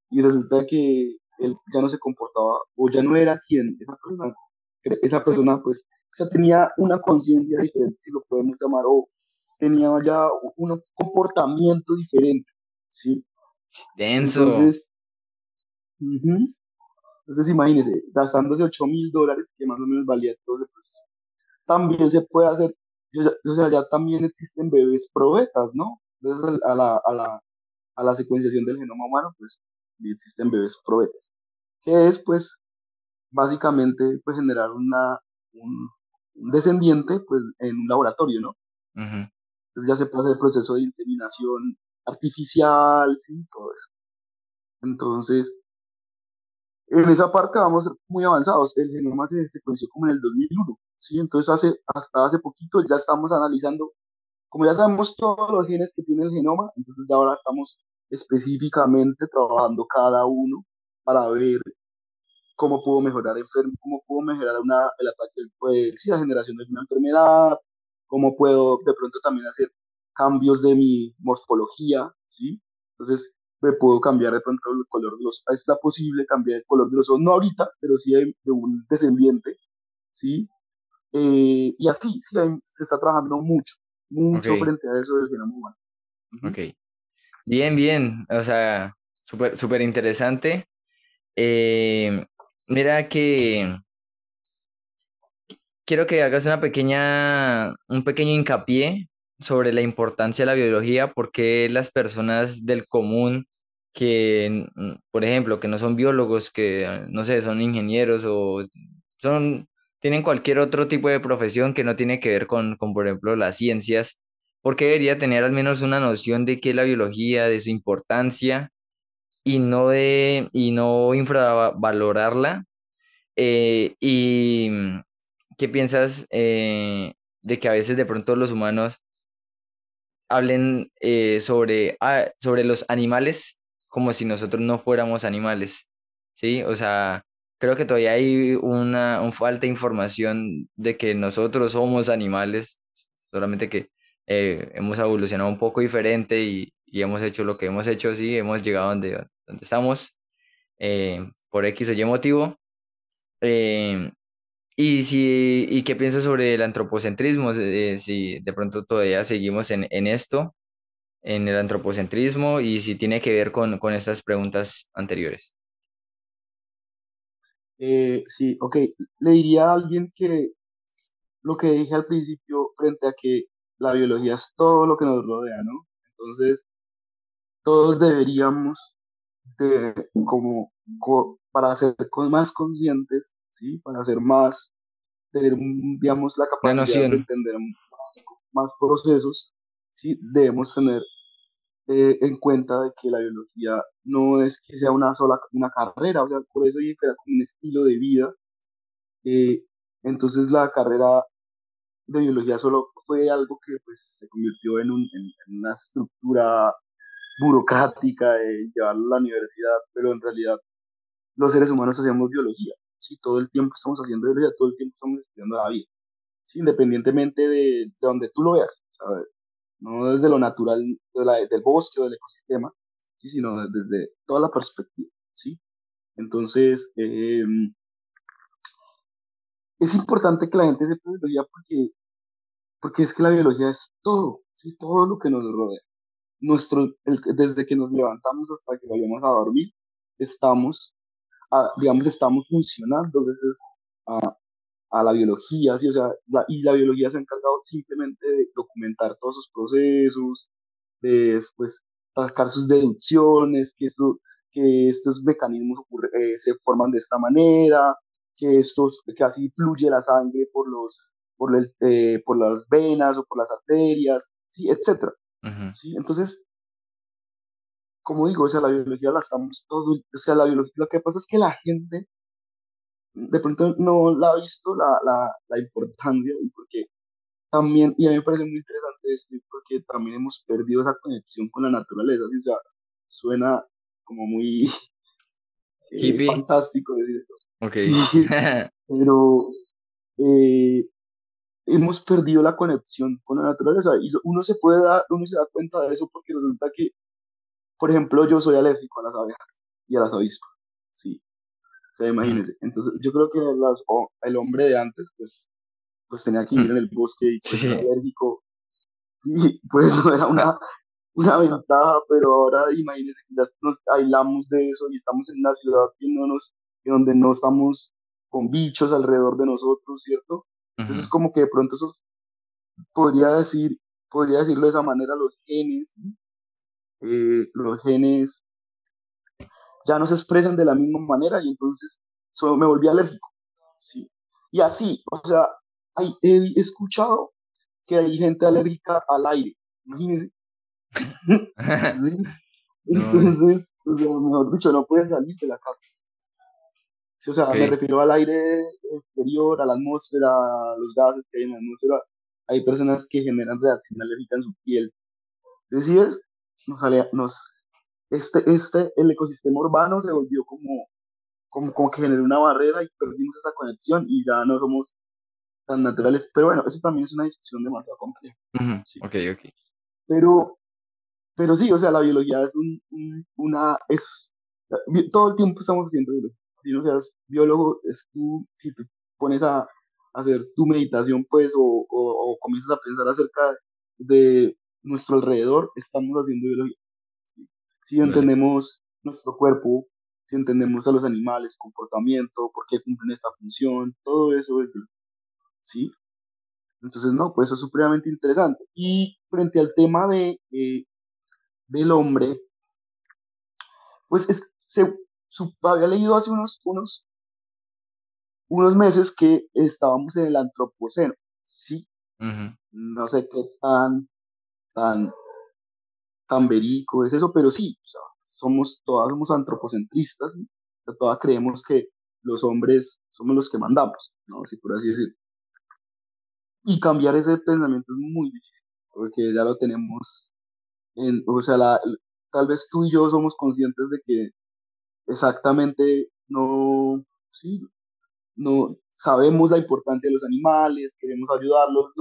y resulta que él ya no se comportaba o ya no era quien esa persona, esa persona pues o sea, tenía una conciencia diferente, si lo podemos llamar, o tenía ya un comportamiento diferente, ¿sí? Denso. Entonces, uh entonces imagínese, gastándose 8 mil dólares, que más o menos valía todo el proceso. También se puede hacer, o sea, ya también existen bebés probetas, ¿no? Entonces, a la, a la, a la secuenciación del genoma humano, pues existen bebés probetas, que es, pues, básicamente, pues, generar una, un, descendiente pues, en un laboratorio, ¿no? Entonces ya se puede hacer el proceso de inseminación artificial, sí, todo eso. Entonces, en esa parte vamos muy avanzados. El genoma se secuenció como en el 2001, ¿sí? Entonces, hace, hasta hace poquito ya estamos analizando, como ya sabemos todos los genes que tiene el genoma, entonces ahora estamos específicamente trabajando cada uno para ver cómo puedo mejorar cómo puedo mejorar una, el ataque, pues, sí, la generación de una enfermedad, cómo puedo de pronto también hacer cambios de mi morfología, ¿sí? Entonces, me puedo cambiar de pronto el color de los está posible cambiar el color de los ojos, no ahorita, pero sí de, un descendiente, ¿sí? Eh, y así, sí, se está trabajando mucho, mucho frente a eso del genoma humano. Ok. Bien, bien, o sea, súper súper interesante. Eh, Mira que quiero que hagas una pequeña, un pequeño hincapié sobre la importancia de la biología, porque las personas del común que, por ejemplo, que no son biólogos, que, no sé, son ingenieros o son, tienen cualquier otro tipo de profesión que no tiene que ver con, con por ejemplo, las ciencias, porque debería tener al menos una noción de qué es la biología, de su importancia y no de y no infravalorarla. Eh, y mm, qué piensas eh, de que a veces de pronto los humanos hablen eh, sobre, ah, sobre los animales como si nosotros no fuéramos animales, ¿sí? O sea, creo que todavía hay una, falta de información de que nosotros somos animales, solamente que hemos evolucionado un poco diferente y, y hemos hecho lo que hemos hecho, sí, hemos llegado donde, donde estamos eh, por X o Y motivo. Eh, y, si, ¿Y qué piensas sobre el antropocentrismo? Eh, si de pronto todavía seguimos en, en esto, en el antropocentrismo, y si tiene que ver con, con estas preguntas anteriores. Eh, sí, ok. Le diría a alguien que lo que dije al principio frente a que la biología es todo lo que nos rodea, ¿no? Entonces, todos deberíamos de, como, para ser más conscientes, ¿sí? Para ser más, tener, digamos, la capacidad de entender más, procesos, ¿sí? Debemos tener eh, en cuenta de que la biología no es que sea una sola una carrera, o sea, por eso era como un estilo de vida. Eh, entonces la carrera de biología solo fue algo que pues, se convirtió en, un, en, una estructura burocrática de llevarlo a la universidad, pero en realidad los seres humanos hacemos biología, ¿sí? todo el tiempo estamos haciendo biología, todo el tiempo estamos estudiando la vida, ¿sí? independientemente de, de donde tú lo veas, no desde lo natural del bosque o del ecosistema, ¿sí? sino desde toda la perspectiva. ¿sí? Entonces, eh, es importante que la gente sepa biología porque, porque es que la biología es todo, todo lo que nos rodea. Nuestro, desde que nos levantamos hasta que vayamos a dormir, estamos, digamos, estamos funcionando veces a, a la biología, ¿sí? o sea, y la biología se ha encargado simplemente de documentar todos sus procesos, de después sacar sus deducciones, que, que estos mecanismos eh, se forman de esta manera, que, estos, que así fluye la sangre por, los, por, el, eh, por las venas o por las arterias, ¿sí? etc. ¿sí? Entonces, como digo, o sea, la biología la estamos todo, o sea, la biología, lo que pasa es que la gente de pronto no la ha visto la, la, la importancia, porque también, y a mí me parece muy interesante esto, porque también hemos perdido esa conexión con la naturaleza, o sea, suena como muy eh, fantástico decir esto. Ok. pero eh, hemos perdido la conexión con la naturaleza y uno se puede dar, uno se da cuenta de eso porque resulta que, por ejemplo, yo soy alérgico a las abejas y a las avispas. O sea, imagínense. Entonces, yo creo que el hombre de antes, pues, pues tenía que ir en el bosque y pues, era alérgico. Y pues no era una, una ventaja, pero ahora imagínense que ya nos aislamos de eso y estamos en una ciudad que no nos donde no estamos con bichos alrededor de nosotros, ¿cierto? Entonces, como que de pronto eso podría decir, podría decirlo de esa manera, los genes, eh, los genes ya no se expresan de la misma manera y entonces eso me volví alérgico, ¿sí? Y así, o sea, hay, he escuchado que hay gente alérgica al aire, imagínense. Entonces, o sea, mejor dicho, no puedes salir de la casa. O sea, me refiero al aire exterior, a la atmósfera, a los gases que hay en la atmósfera. Hay personas que generan reacción alérgica en su piel. Entonces, nos, nos, este, este, el ecosistema urbano se volvió como, como, como que generó una barrera y perdimos esa conexión y ya no somos tan naturales. Pero bueno, eso también es una discusión demasiado compleja. Ok, ok. Pero, pero sí, o sea, la biología es un, una... Es, todo el tiempo estamos haciendo biología si no seas biólogo, es tú, si te pones a, hacer tu meditación, pues, o, o, comienzas a pensar acerca de nuestro alrededor, estamos haciendo biología. Si entendemos nuestro cuerpo, si entendemos a los animales, comportamiento, por qué cumplen esta función, todo eso es ¿sí? Entonces, no, pues eso es supremamente interesante. Y frente al tema de, eh, del hombre, pues es, se, había leído hace unos, unos, unos meses que estábamos en el antropoceno, ¿sí? No sé qué tan, tan, tan verico es eso, pero sí, somos, todas somos antropocentristas, todas creemos que los hombres somos los que mandamos, ¿no? Si por así decirlo. Y cambiar ese pensamiento es muy difícil, porque ya lo tenemos, en, o sea, la, tal vez tú y yo somos conscientes de que exactamente no, sí, no sabemos la importancia de los animales, queremos ayudarlos,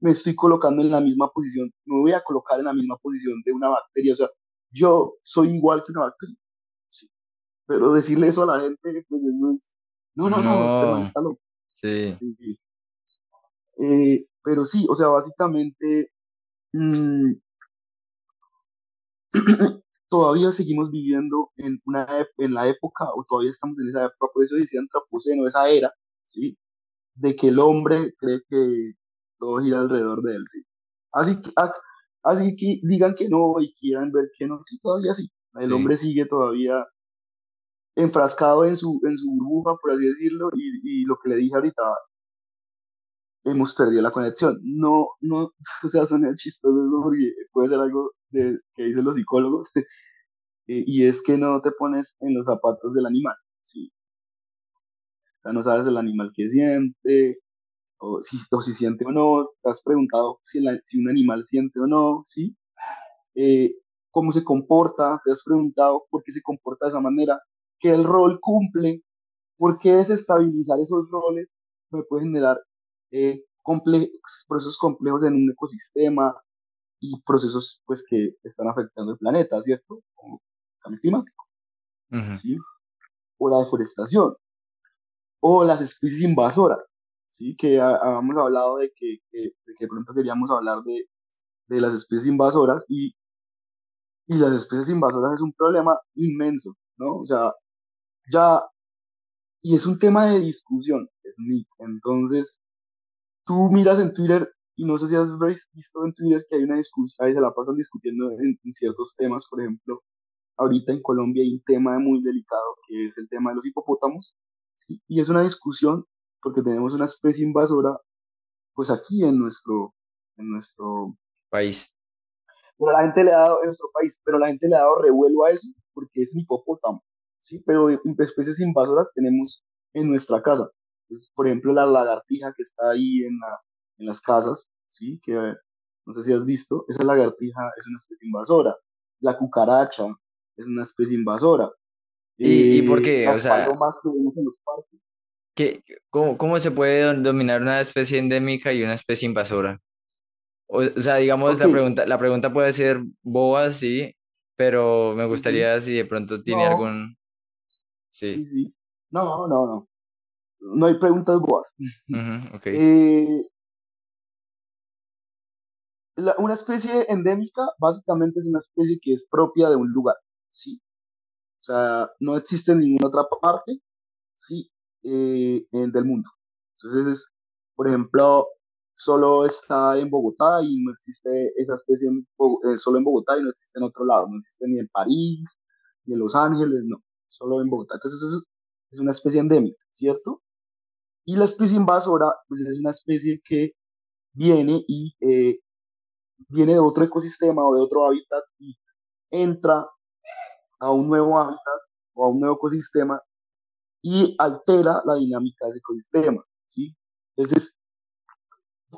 me estoy colocando en la misma posición, me voy a colocar en la misma posición de una bacteria. O sea, yo soy igual que una bacteria. Pero decirle eso a la gente, pues eso es, no, no, no, este No, está loco. sí, Sí, sí. Eh, pero sí, o sea, básicamente mm, todavía seguimos viviendo en, una, en la época, o todavía estamos en esa época, por eso decía antropoceno, esa era, ¿sí? De que el hombre cree que todo gira alrededor de él, ¿sí? Así que, a- así que digan que no y quieran ver que no, sí, todavía sí. El sí. hombre sigue todavía enfrascado en su, en su burbuja, por así decirlo, y, y lo que le dije ahorita, hemos perdido la conexión. No, no, o sea, suena chistoso porque puede ser algo de, que dicen los psicólogos, eh, y es que no te pones en los zapatos del animal, ¿sí? O sea, no sabes el animal que siente, o si, o si siente o no, te has preguntado si, un animal siente o no, ¿sí? Eh, cómo se comporta, te has preguntado por qué se comporta de esa manera, qué el rol cumple, por qué desestabilizar esos roles me puede generar eh, comple- procesos complejos en un ecosistema y procesos pues que están afectando el planeta, ¿cierto? Como el cambio climático. ¿sí? O la deforestación, o las especies invasoras, ¿sí? Que ha- habíamos hablado de que, que, de que pronto queríamos hablar de, de las especies invasoras y, y las especies invasoras es un problema inmenso, ¿no? O sea, ya, y es un tema de discusión, es entonces, tú miras en Twitter y no sé si has visto en Twitter que hay una discusión, ahí se la pasan discutiendo en, en ciertos temas, por ejemplo, ahorita en Colombia hay un tema muy delicado que es el tema de los hipopótamos. Y es una discusión porque tenemos una especie invasora, pues aquí en nuestro, en nuestro, País. pero la gente le ha dado, en nuestro país, pero la gente le ha dado revuelo a eso porque es un hipopótamo, ¿sí? Pero de especies invasoras tenemos en nuestra casa. Entonces, por ejemplo, la lagartija que está ahí en, la, en las casas, ¿sí? Que eh, no sé si has visto, esa lagartija es una especie invasora. La cucaracha es una especie invasora. ¿Y, y por Eh, qué? O sea, palomas que vemos en los parques. ¿Qué, cómo, cómo se puede dom- dominar una especie endémica y una especie invasora? O, o sea, digamos, la pregunta, la pregunta puede ser boba, sí, pero me gustaría si de pronto tiene no, algún... Sí. No, no, no. No hay preguntas ok, Eh, la- una especie endémica básicamente es una especie que es propia de un lugar, ¿sí? O sea, no existe en ninguna otra parte, ¿sí? Eh, en- del mundo. Entonces, es, por ejemplo, solo está en Bogotá y no existe esa especie en eh, solo en Bogotá y no existe en otro lado, no existe ni en París, ni en Los Ángeles, no, solo en Bogotá. Entonces, eso es una especie endémica, ¿cierto? Y la especie invasora, pues es una especie que viene y eh, viene de otro ecosistema o de otro hábitat y entra a un nuevo hábitat o a un nuevo ecosistema y altera la dinámica del ecosistema, ¿sí? Entonces,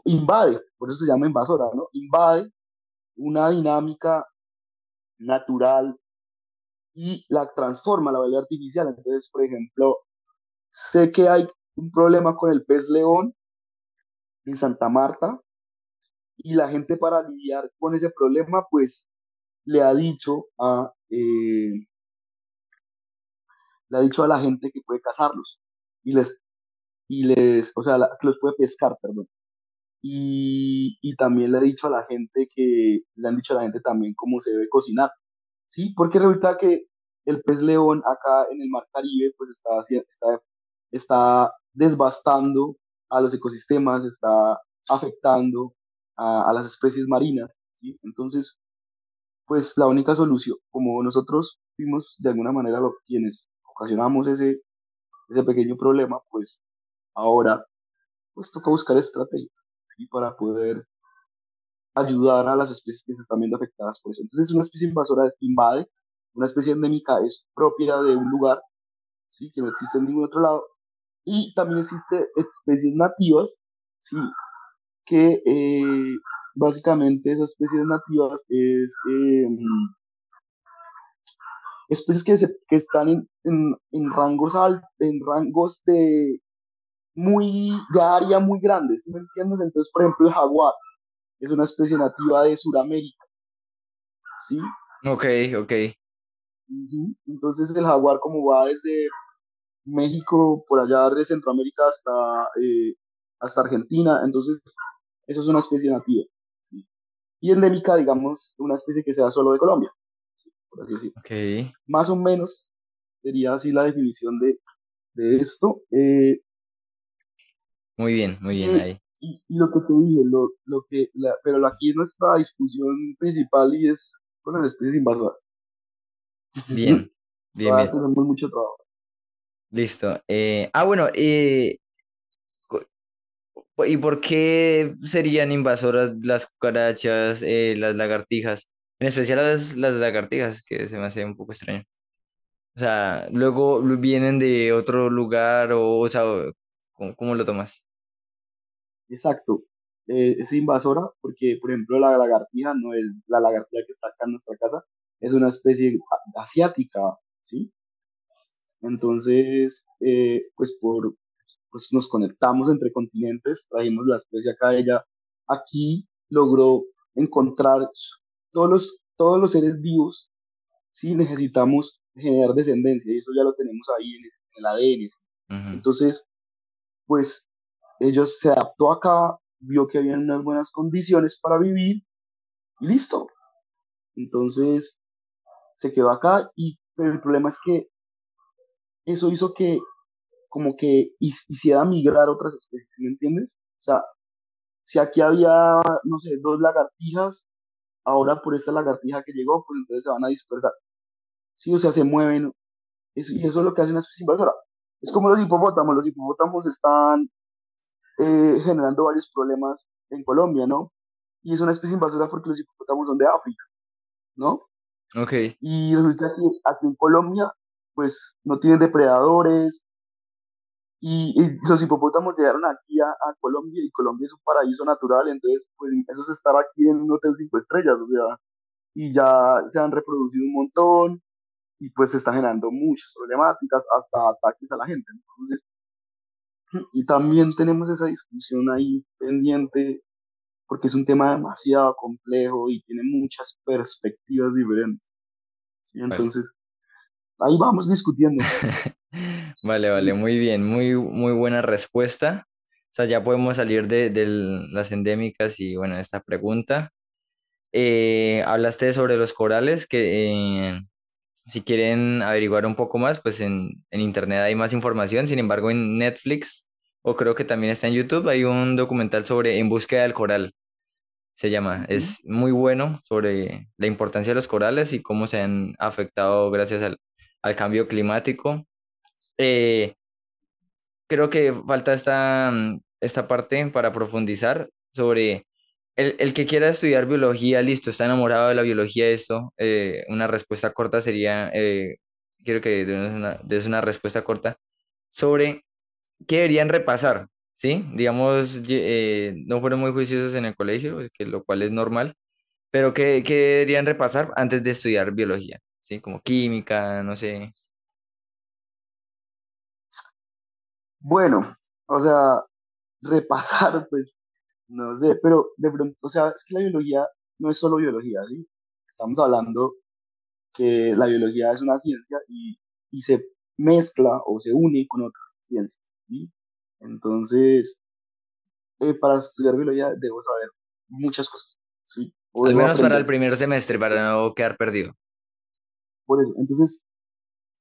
invade, por eso se llama invasora, ¿no? Invade una dinámica natural y la transforma, la vuelve artificial. Entonces, por ejemplo, sé que hay un problema con el pez león en Santa Marta y la gente para lidiar con ese problema, pues le ha dicho a, eh, le ha dicho a la gente que puede cazarlos y les, y les, o sea, la- que los puede pescar, perdón. Y, y también le ha dicho a la gente que, le han dicho a la gente también cómo se debe cocinar, ¿sí? Porque resulta que el pez león acá en el mar Caribe, pues está, está, está devastando a los ecosistemas, está afectando a, a las especies marinas, ¿sí? Entonces, pues la única solución, como nosotros fuimos de alguna manera quienes ocasionamos ese, ese pequeño problema, pues ahora pues toca buscar estrategias ¿sí? para poder ayudar a las especies que se están viendo afectadas por eso. Entonces, una especie invasora invade, una especie endémica es propia de un lugar, ¿sí? que no existe en ningún otro lado, y también existe especies nativas, ¿sí? que eh, básicamente esas especies nativas es eh, especies que, se, que están en, en, en rangos altos, en rangos de muy de área muy grandes, ¿sí me entiendes? Entonces, por ejemplo, el jaguar. es una especie nativa de Sudamérica. ¿Sí? Ok, ok. Entonces el jaguar como va desde México, por allá de Centroamérica hasta, eh, hasta Argentina, entonces eso es una especie nativa. Y endémica, digamos, una especie que sea solo de Colombia. Por así decirlo. Ok. Más o menos sería así la definición de, de esto. Eh, muy bien, muy bien ahí. Y, lo que te dije, lo, lo que, la, pero aquí es nuestra discusión principal y es con las especies invasoras. Bien, bien, bien. Tenemos mucho trabajo. Listo. Eh, ah, bueno, eh, ¿y por qué serían invasoras las cucarachas, eh, las lagartijas? En especial las, las lagartijas, que se me hace un poco extraño. O sea, luego vienen de otro lugar o, o sea, ¿cómo, lo tomas? Exacto. es invasora porque, por ejemplo, la lagartija no es la lagartija que está acá en nuestra casa, es una especie asiática, ¿sí? Entonces, eh, pues por, pues nos conectamos entre continentes, trajimos la especie acá, ella aquí logró encontrar todos los, todos los seres vivos, sí necesitamos generar descendencia, y eso ya lo tenemos ahí en el, ADN. Entonces, pues ellos se adaptó acá, vio que había unas buenas condiciones para vivir, y listo. Entonces, se quedó acá, y pero el problema es que eso hizo que como que hiciera migrar otras especies, ¿me entiendes? O sea, si aquí había, no sé, dos lagartijas, ahora por esta lagartija que llegó, pues entonces se van a dispersar. Sí, o sea, se mueven. y eso es lo que hace una especie invasora. Es como los hipopótamos. Los hipopótamos están eh, generando varios problemas en Colombia, ¿no? Y es una especie invasora porque los hipopótamos son de África, ¿no? Ok. Y resulta que aquí en Colombia pues no tienen depredadores. Y, los hipopótamos llegaron aquí a, Colombia y Colombia es un paraíso natural, entonces pues eso es estar aquí en un hotel cinco estrellas, o sea, y ya se han reproducido un montón y pues se están generando muchas problemáticas, hasta ataques a la gente. Entonces, y también tenemos esa discusión ahí pendiente porque es un tema demasiado complejo y tiene muchas perspectivas diferentes. Entonces, ahí vamos discutiendo. vale, vale, muy bien, muy, muy buena respuesta. O sea, ya podemos salir de, las endémicas y bueno, esta pregunta. Eh, hablaste sobre los corales, que eh, si quieren averiguar un poco más, pues en, internet hay más información. Sin embargo, en Netflix, o creo que también está en YouTube, hay un documental sobre En búsqueda del coral. Se llama. Es muy bueno sobre la importancia de los corales y cómo se han afectado gracias al, al cambio climático. Eh, creo que falta esta, mm, esta parte para profundizar sobre el, que quiera estudiar biología, listo, está enamorado de la biología, esto, eh, una respuesta corta sería, eh, quiero que des una, respuesta corta sobre qué deberían repasar, ¿sí? Digamos, no fueron muy juiciosos en el colegio, que lo cual es normal, pero ¿qué, qué deberían repasar antes de estudiar biología? ¿sí? Como química, no sé. Bueno, o sea, repasar, pues, no sé, pero de pronto, o sea, es que la biología no es solo biología, ¿sí? Estamos hablando que la biología es una ciencia y, se mezcla o se une con otras ciencias, ¿sí? Entonces, eh, para estudiar biología debo saber muchas cosas, ¿sí? Al menos para el primer semestre, para no quedar perdido. Por eso, entonces,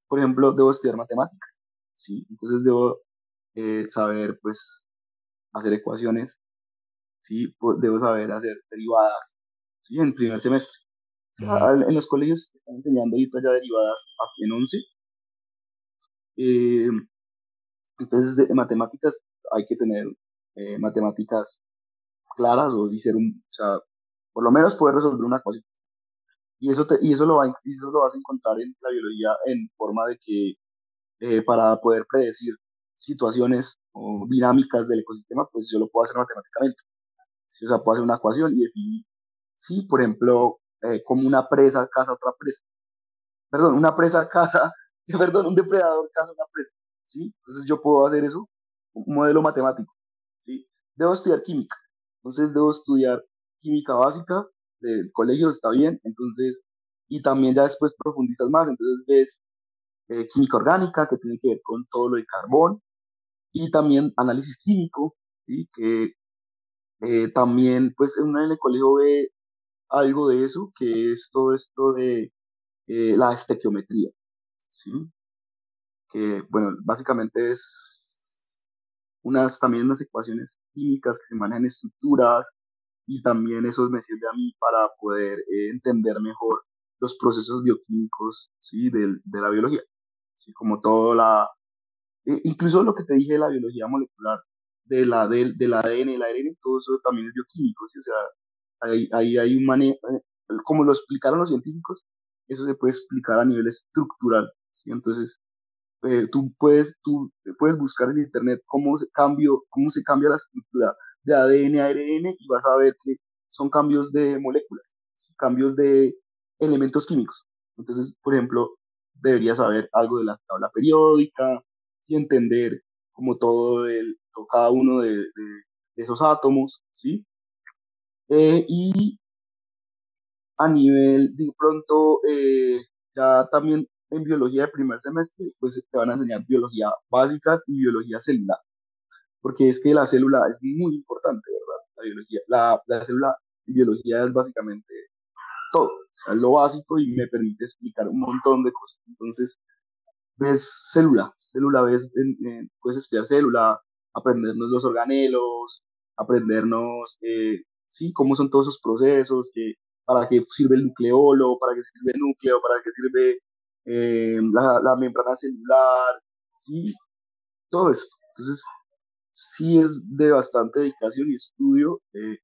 por ejemplo, debo estudiar matemáticas, ¿sí? Entonces debo eh, saber, pues, hacer ecuaciones, ¿sí? Debo saber hacer derivadas, ¿sí? En primer semestre. En los colegios están enseñando ahorita ya derivadas en 11. Eh, entonces, de, matemáticas hay que tener eh, matemáticas claras o, ser un, o sea, por lo menos poder resolver una ecuación. Y eso, y eso, lo, va, eso lo vas a encontrar en la biología en forma de que eh, para poder predecir situaciones o dinámicas del ecosistema, pues yo lo puedo hacer matemáticamente. O sea, puedo hacer una ecuación y definir, sí, por ejemplo, eh, como una presa caza otra presa. Perdón, una presa caza, perdón, un depredador caza una presa. ¿sí? Entonces yo puedo hacer eso, un modelo matemático. ¿sí? Debo estudiar química. Entonces debo estudiar química básica del colegio, está bien, entonces, y también ya después profundizas más, entonces ves eh, química orgánica, que tiene que ver con todo lo de carbón, y también análisis químico, ¿sí? que eh, también, pues en el colegio ve algo de eso, que es todo esto de eh, la estequiometría, ¿sí? que, bueno, básicamente es unas, también unas ecuaciones químicas que se manejan estructuras, y también eso me sirve a mí para poder eh, entender mejor los procesos bioquímicos ¿sí? de, de la biología, ¿sí? como todo la, eh, incluso lo que te dije de la biología molecular, de la, del, del ADN, el ARN, todo eso también es bioquímico, ¿sí? o sea, ahí, ahí hay un manejo, eh, como lo explicaron los científicos, eso se puede explicar a nivel estructural, ¿sí? entonces eh, tú, puedes, tú puedes buscar en internet cómo se, cómo se cambia la estructura de ADN a ARN y vas a ver que son cambios de moléculas, cambios de elementos químicos. Entonces, por ejemplo, deberías saber algo de la tabla periódica, y entender como todo el, cada uno de, esos átomos, ¿sí? Eh, y a nivel, de pronto, eh, ya también en biología de primer semestre, pues te van a enseñar biología básica y biología celular, porque es que la célula es muy importante, ¿verdad? La biología, la, la célula biología es básicamente todo, es lo básico y me permite explicar un montón de cosas. Entonces, ves célula, célula, ves, puedes estudiar célula, aprendernos los organelos, aprendernos, eh, sí, cómo son todos esos procesos, que, para qué sirve el nucleolo, para qué sirve el núcleo, para qué sirve eh, la, la, membrana celular, sí, todo eso. Entonces, sí es de bastante dedicación y estudio, eh,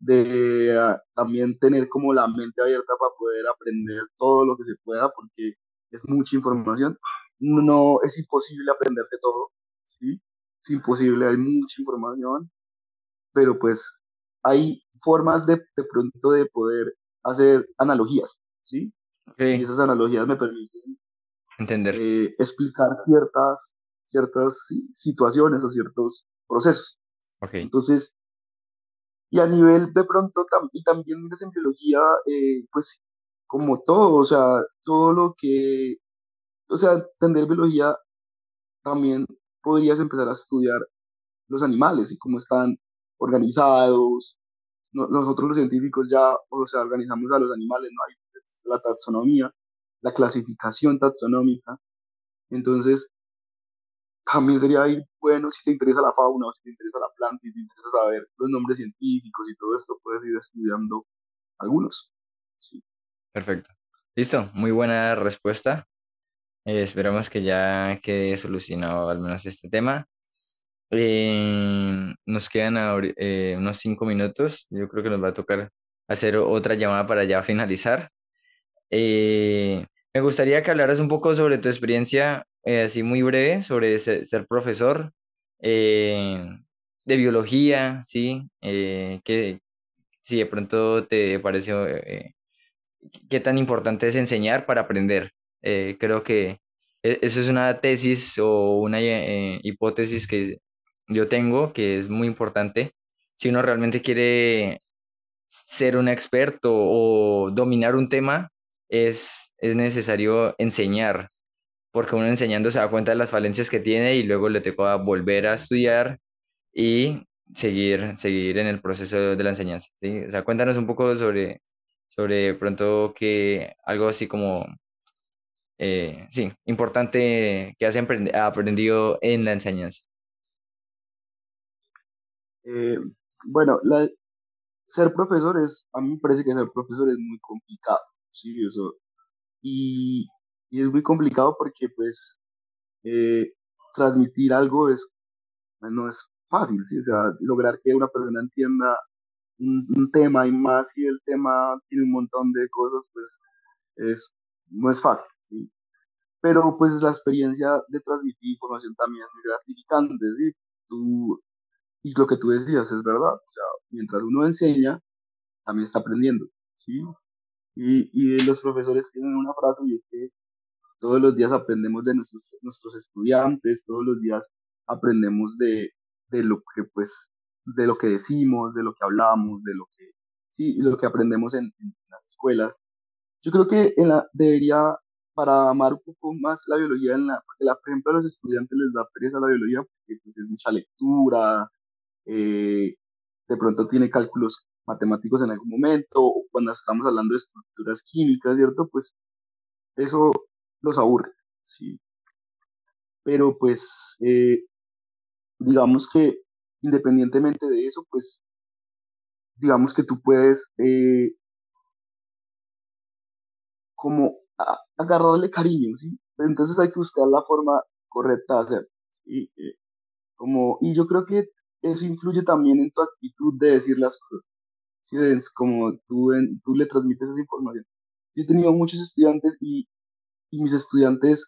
de ah, también tener como la mente abierta para poder aprender todo lo que se pueda, porque es mucha información. No es imposible aprenderse todo, ¿sí? Es imposible, hay mucha información, pero pues hay formas de, de pronto de poder hacer analogías, ¿sí? Y esas analogías me permiten entender, eh, explicar ciertas, ciertas situaciones o ciertos procesos. Okay. Entonces, y a nivel de pronto, y también en biología, eh, pues como todo, o sea, todo lo que, o sea, entender biología, también podrías empezar a estudiar los animales y cómo están organizados. nosotros los científicos ya, o sea, organizamos a los animales, ¿no? Hay la taxonomía, la clasificación taxonómica. Entonces, también sería ahí bueno si te interesa la fauna o si te interesa la planta y te interesa saber los nombres científicos y todo esto, puedes ir estudiando algunos. Sí. Perfecto. Listo, muy buena respuesta. Eh, esperamos que ya quede solucionado al menos este tema. Eh, nos quedan eh, unos cinco minutos. Yo creo que nos va a tocar hacer otra llamada para ya finalizar. me gustaría que hablaras un poco sobre tu experiencia, así muy breve, sobre ser, profesor de biología, ¿sí? que si de pronto te pareció qué tan importante es enseñar para aprender. Eh, creo que e, eso es una tesis o una eh, hipótesis que yo tengo que es muy importante. Si uno realmente quiere ser un experto o dominar un tema, es, es necesario enseñar, porque uno enseñando se da cuenta de las falencias que tiene y luego le toca volver a estudiar y seguir, seguir en el proceso de la enseñanza. ¿sí? O sea, cuéntanos un poco sobre, sobre pronto que algo así como, eh, sí, importante que has aprendido en la enseñanza. Eh, bueno, ser profesor es, a mí me parece que ser profesor es muy complicado, sí, eso. Y, y es muy complicado porque pues eh, transmitir algo es, no es fácil, ¿sí? O sea, lograr que una persona entienda un, tema y más si el tema tiene un montón de cosas, pues es, no es fácil. Pero pues la experiencia de transmitir información también es gratificante, ¿sí? Tú, y lo que tú decías es verdad, o sea, mientras uno enseña, también está aprendiendo, ¿sí? Y, y los profesores tienen una frase y es que todos los días aprendemos de nuestros, nuestros estudiantes, todos los días aprendemos de, de lo que pues de lo que decimos, de lo que hablamos, de lo que ¿sí? lo que aprendemos en, en las escuelas. Yo creo que en la, debería, para amar un poco más la biología, en la, porque la, por ejemplo a los estudiantes les da pereza la biología porque pues, es mucha lectura, eh, de pronto tiene cálculos matemáticos en algún momento, o cuando estamos hablando de estructuras químicas, ¿cierto? Pues eso los aburre, ¿sí? Pero pues, eh, digamos que independientemente de eso, pues, digamos que tú puedes eh, como agarrarle cariño, ¿sí? Entonces hay que buscar la forma correcta de hacerlo, ¿sí? Eh, como, y yo creo que eso influye también en tu actitud de decir las cosas, ¿sí? Es como tú, le transmites esa información. Yo he tenido muchos estudiantes y mis estudiantes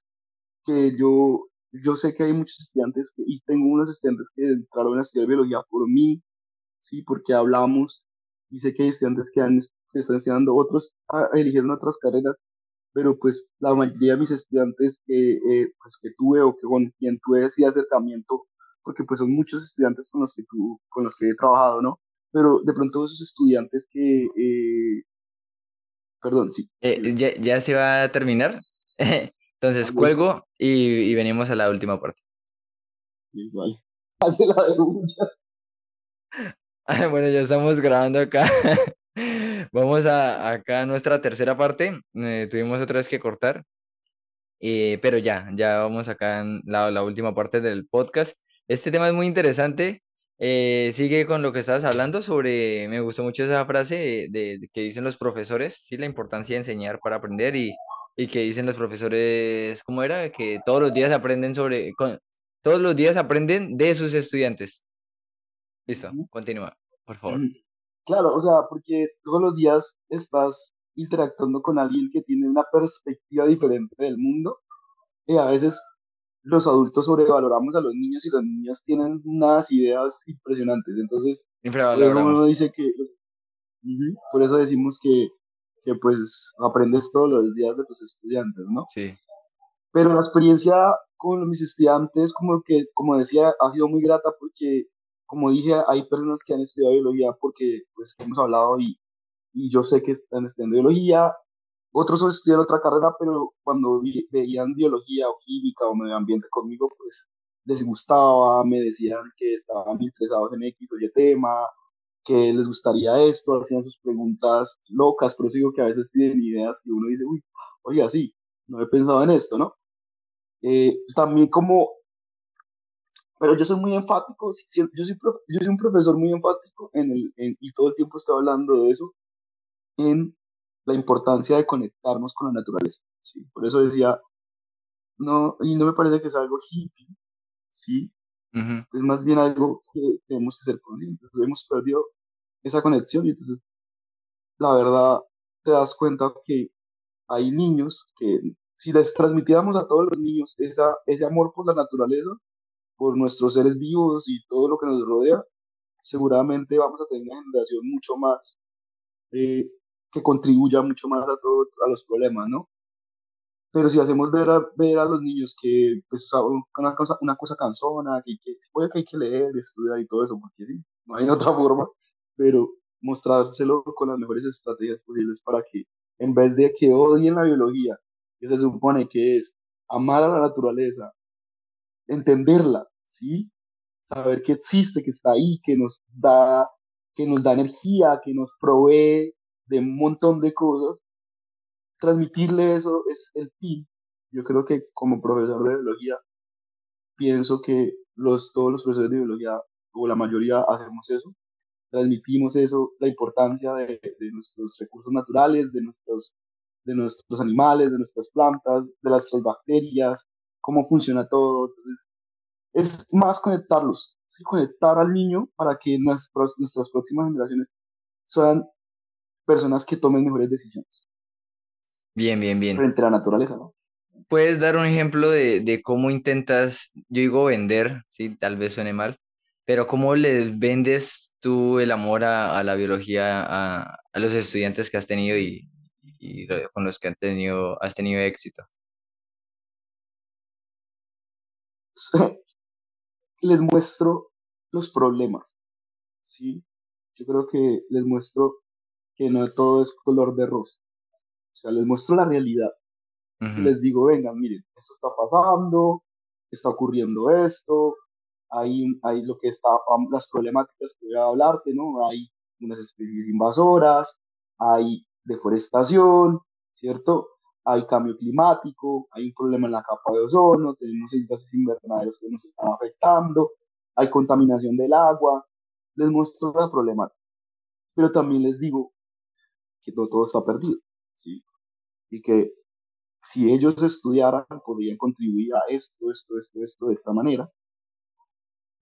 que yo, yo sé que hay muchos estudiantes y tengo unos estudiantes que entraron a estudiar biología por mí, ¿sí? Porque hablamos y sé que hay estudiantes que, han, que están estudiando, otros ah, eligieron otras carreras, pero pues la mayoría de mis estudiantes que, eh, pues, que tuve o que con quien tuve ese acercamiento, porque pues son muchos estudiantes con los que, tú, con los que he trabajado, ¿no? Pero de pronto esos estudiantes que, eh, perdón, sí, Eh, ya, ya se va a terminar. Entonces cuelgo y, y venimos a la última parte. igual. Hace la de. Bueno, ya estamos grabando acá. Vamos a acá a nuestra tercera parte. Eh, tuvimos otra vez que cortar. Eh, pero ya, ya vamos acá en la, la última parte del podcast. Este tema es muy interesante. Eh, sigue con lo que estabas hablando sobre, me gustó mucho esa frase de, de que dicen los profesores, sí, la importancia de enseñar para aprender y, y que dicen los profesores, ¿cómo era? Que todos los días aprenden sobre, con- todos los días aprenden de sus estudiantes. Listo, continúa, por favor. Claro, o sea, porque todos los días estás interactuando con alguien que tiene una perspectiva diferente del mundo y a veces los adultos sobrevaloramos a los niños y los niños tienen unas ideas impresionantes. Entonces, uno dice que, ujú, por eso decimos que, que pues aprendes todos los días de tus estudiantes, ¿no? Sí. Pero la experiencia con mis estudiantes, como que, como decía, ha sido muy grata porque, como dije, hay personas que han estudiado biología porque, pues, hemos hablado y, y yo sé que están estudiando biología, otros estudian otra carrera, pero cuando veían biología o química o medio ambiente conmigo, pues les gustaba, me decían que estaban interesados en X o Y tema, que les gustaría esto, hacían sus preguntas locas, pero digo que a veces tienen ideas que uno dice, uy, oye, sí, no he pensado en esto, ¿no? Eh, también como, pero yo soy muy enfático, yo soy, yo soy un profesor muy enfático en el, y todo el tiempo estoy hablando de eso, en la importancia de conectarnos con la naturaleza. Por eso decía, no, y no me parece que sea algo hippie, ¿sí? Es más bien algo que tenemos que ser conscientes. Hemos perdido esa conexión y entonces, la verdad, te das cuenta que hay niños que si les transmitiéramos a todos los niños esa, ese amor por la naturaleza, por nuestros seres vivos y todo lo que nos rodea, seguramente vamos a tener una generación mucho más eh, que contribuya mucho más a todos a los problemas, ¿no? Pero si hacemos ver a, ver a los niños que pues, una, cosa, una cosa cansona, que, que que hay que leer, estudiar y todo eso, porque sí, no hay otra forma, pero mostrárselo con las mejores estrategias posibles para que en vez de que odien la biología, que se supone que es amar a la naturaleza, entenderla, ¿sí? Saber que existe, que está ahí, que nos da, que nos da energía, que nos provee de un montón de cosas, transmitirle eso es el fin. Yo creo que como profesor de biología, pienso que los, todos los profesores de biología, o la mayoría, hacemos eso. Transmitimos eso, la importancia de, nuestros recursos naturales, de nuestros, de nuestros animales, de nuestras plantas, de nuestras bacterias, cómo funciona todo. Entonces, es más conectarlos, ¿sí? conectar al niño para que nuestras, nuestras próximas generaciones sean personas que tomen mejores decisiones Bien, bien, bien. frente a la naturaleza, ¿no? ¿Puedes dar un ejemplo de, de cómo intentas, yo digo vender, sí, tal vez suene mal, pero cómo les vendes tú el amor a, a la biología a, a los estudiantes que has tenido y, y con los que han tenido, has tenido éxito? les muestro los problemas, ¿sí? Yo creo que les muestro que no todo es color de rosa. O sea, les muestro la realidad. Les digo, venga, miren, esto está pasando, está ocurriendo esto, hay, hay lo que está, las problemáticas que voy a hablarte, ¿no? Hay unas especies invasoras, hay deforestación, ¿cierto? Hay cambio climático, hay un problema en la capa de ozono, tenemos gases invernaderos que nos están afectando, hay contaminación del agua, les muestro la problemática. Pero también les digo que no todo está perdido, ¿sí? Y que si ellos estudiaran, podrían contribuir a esto, esto, esto, esto, de esta manera.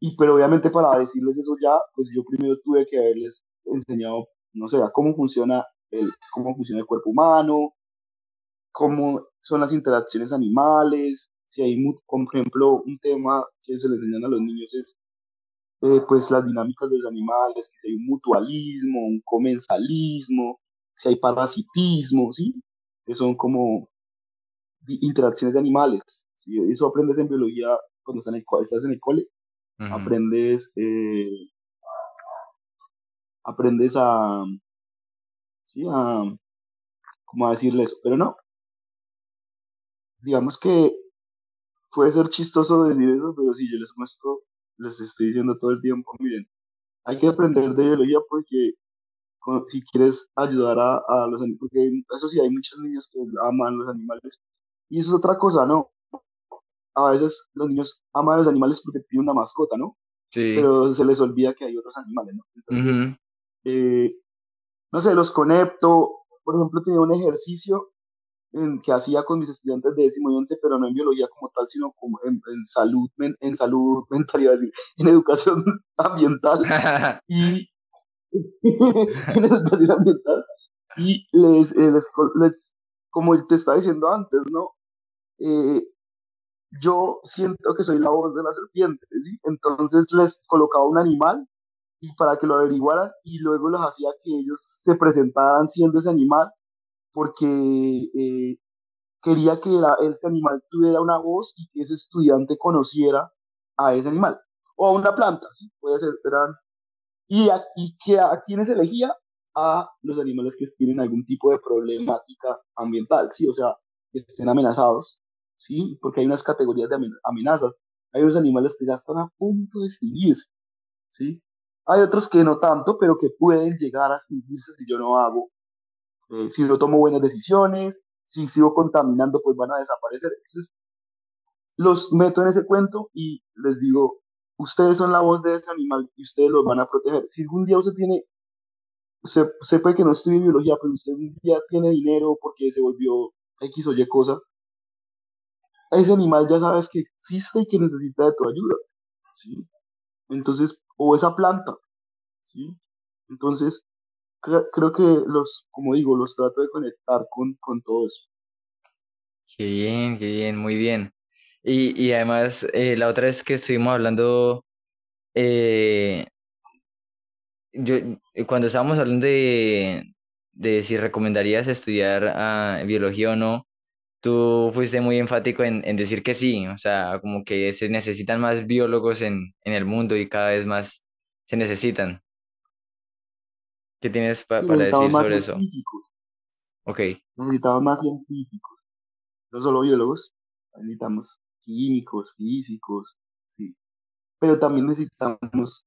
Y pero obviamente para decirles eso ya, pues yo primero tuve que haberles enseñado, no sé, cómo funciona el, cómo funciona el cuerpo humano, cómo son las interacciones animales, si hay, por ejemplo, un tema que se les enseñan a los niños es eh, pues las dinámicas de los animales, si hay un mutualismo, un comensalismo, si hay parasitismo, ¿sí? Que son como interacciones de animales. ¿sí? Eso aprendes en biología cuando estás en el, estás en el cole. Aprendes, eh, aprendes a, sí, a, ¿cómo decirle eso? Pero no. Digamos que puede ser chistoso decir eso, pero si yo les muestro les estoy diciendo todo el tiempo, miren, hay que aprender de biología porque si quieres ayudar a, a los animales, porque eso sí, hay muchos niños que aman los animales, y eso es otra cosa, ¿no? A veces los niños aman a los animales porque tienen una mascota, ¿no? Sí. Pero se les olvida que hay otros animales, ¿no? Entonces, eh, no sé, los conecto, por ejemplo, tenía un ejercicio que hacía con mis estudiantes de décimo y once, pero no en biología como tal, sino como en, salud, en, salud mental, en educación ambiental y en educación ambiental y les, eh, les, les, como te estaba diciendo antes, ¿no? Eh, yo siento que soy la voz de la serpiente, ¿sí? Entonces les colocaba un animal y para que lo averiguaran y luego los hacía que ellos se presentaran siendo ese animal porque eh, quería que ese animal tuviera una voz y que ese estudiante conociera a ese animal. O a una planta, ¿sí? Puede ser, eran... Y, a, que a, quienes elegía a los animales que tienen algún tipo de problemática ambiental, ¿sí? O sea, que estén amenazados, ¿sí? Porque hay unas categorías de amenazas. Hay unos animales que ya están a punto de extinguirse, ¿sí? Hay otros que no tanto, pero que pueden llegar a extinguirse si yo no hago eh, si yo tomo buenas decisiones, si sigo contaminando, pues van a desaparecer. Entonces, los meto en ese cuento y les digo, ustedes son la voz de ese animal y ustedes los van a proteger. Si algún día usted tiene, usted, usted puede que no estudie biología, pero usted un día tiene dinero porque se volvió X o Y cosa, ese animal ya sabes que existe y que necesita de tu ayuda. ¿sí? Entonces, o esa planta. ¿sí? Entonces, creo, que los, como digo, los trato de conectar con, con todo eso. Qué bien, qué bien, muy bien. Y, y además, eh, la otra vez que estuvimos hablando, eh, yo, cuando estábamos hablando de, de si recomendarías estudiar ah, biología o no, tú fuiste muy enfático en, en, decir que sí, o sea, como que se necesitan más biólogos en, en el mundo y cada vez más se necesitan. ¿Qué tienes para decir sobre eso? Ok. Necesitamos más científicos, no solo biólogos, necesitamos químicos, físicos, sí. Pero también necesitamos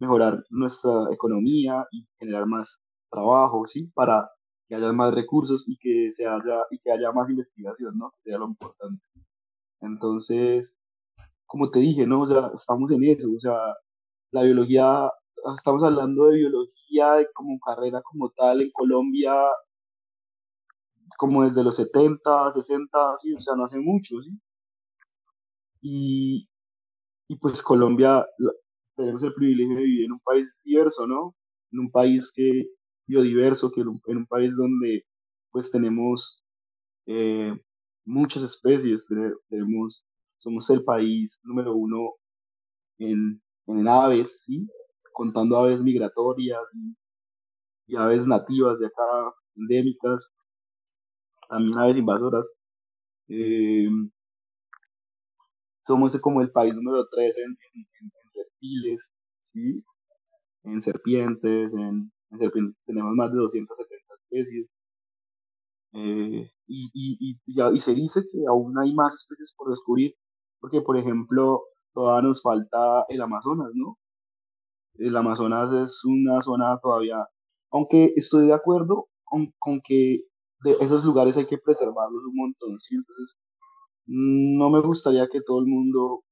mejorar nuestra economía y generar más trabajo, ¿sí? Para que haya más recursos y que, se haya, y que haya más investigación, ¿no? Que sea lo importante. Entonces, como te dije, ¿no? O sea, estamos en eso, o sea, la biología estamos hablando de biología como carrera como tal en Colombia, como desde los 70, 60, sí, o sea, no hace mucho, ¿sí? Y, pues Colombia, tenemos el privilegio de vivir en un país diverso, ¿no? En un país que biodiverso, que en un país donde pues tenemos eh, muchas especies, tenemos, somos el país número uno en, en aves, ¿sí? contando aves migratorias y, aves nativas de acá, endémicas, también aves invasoras. Eh, somos como el país número 3 en, reptiles, ¿sí? en serpientes, en En serpientes tenemos más de 270 especies. Eh, y, y, y, y se dice que aún hay más especies por descubrir, porque por ejemplo, todavía nos falta el Amazonas, ¿no? El Amazonas es una zona todavía, aunque estoy de acuerdo con, con que de esos lugares hay que preservarlos un montón, ¿sí? Entonces, no me gustaría que todo el mundo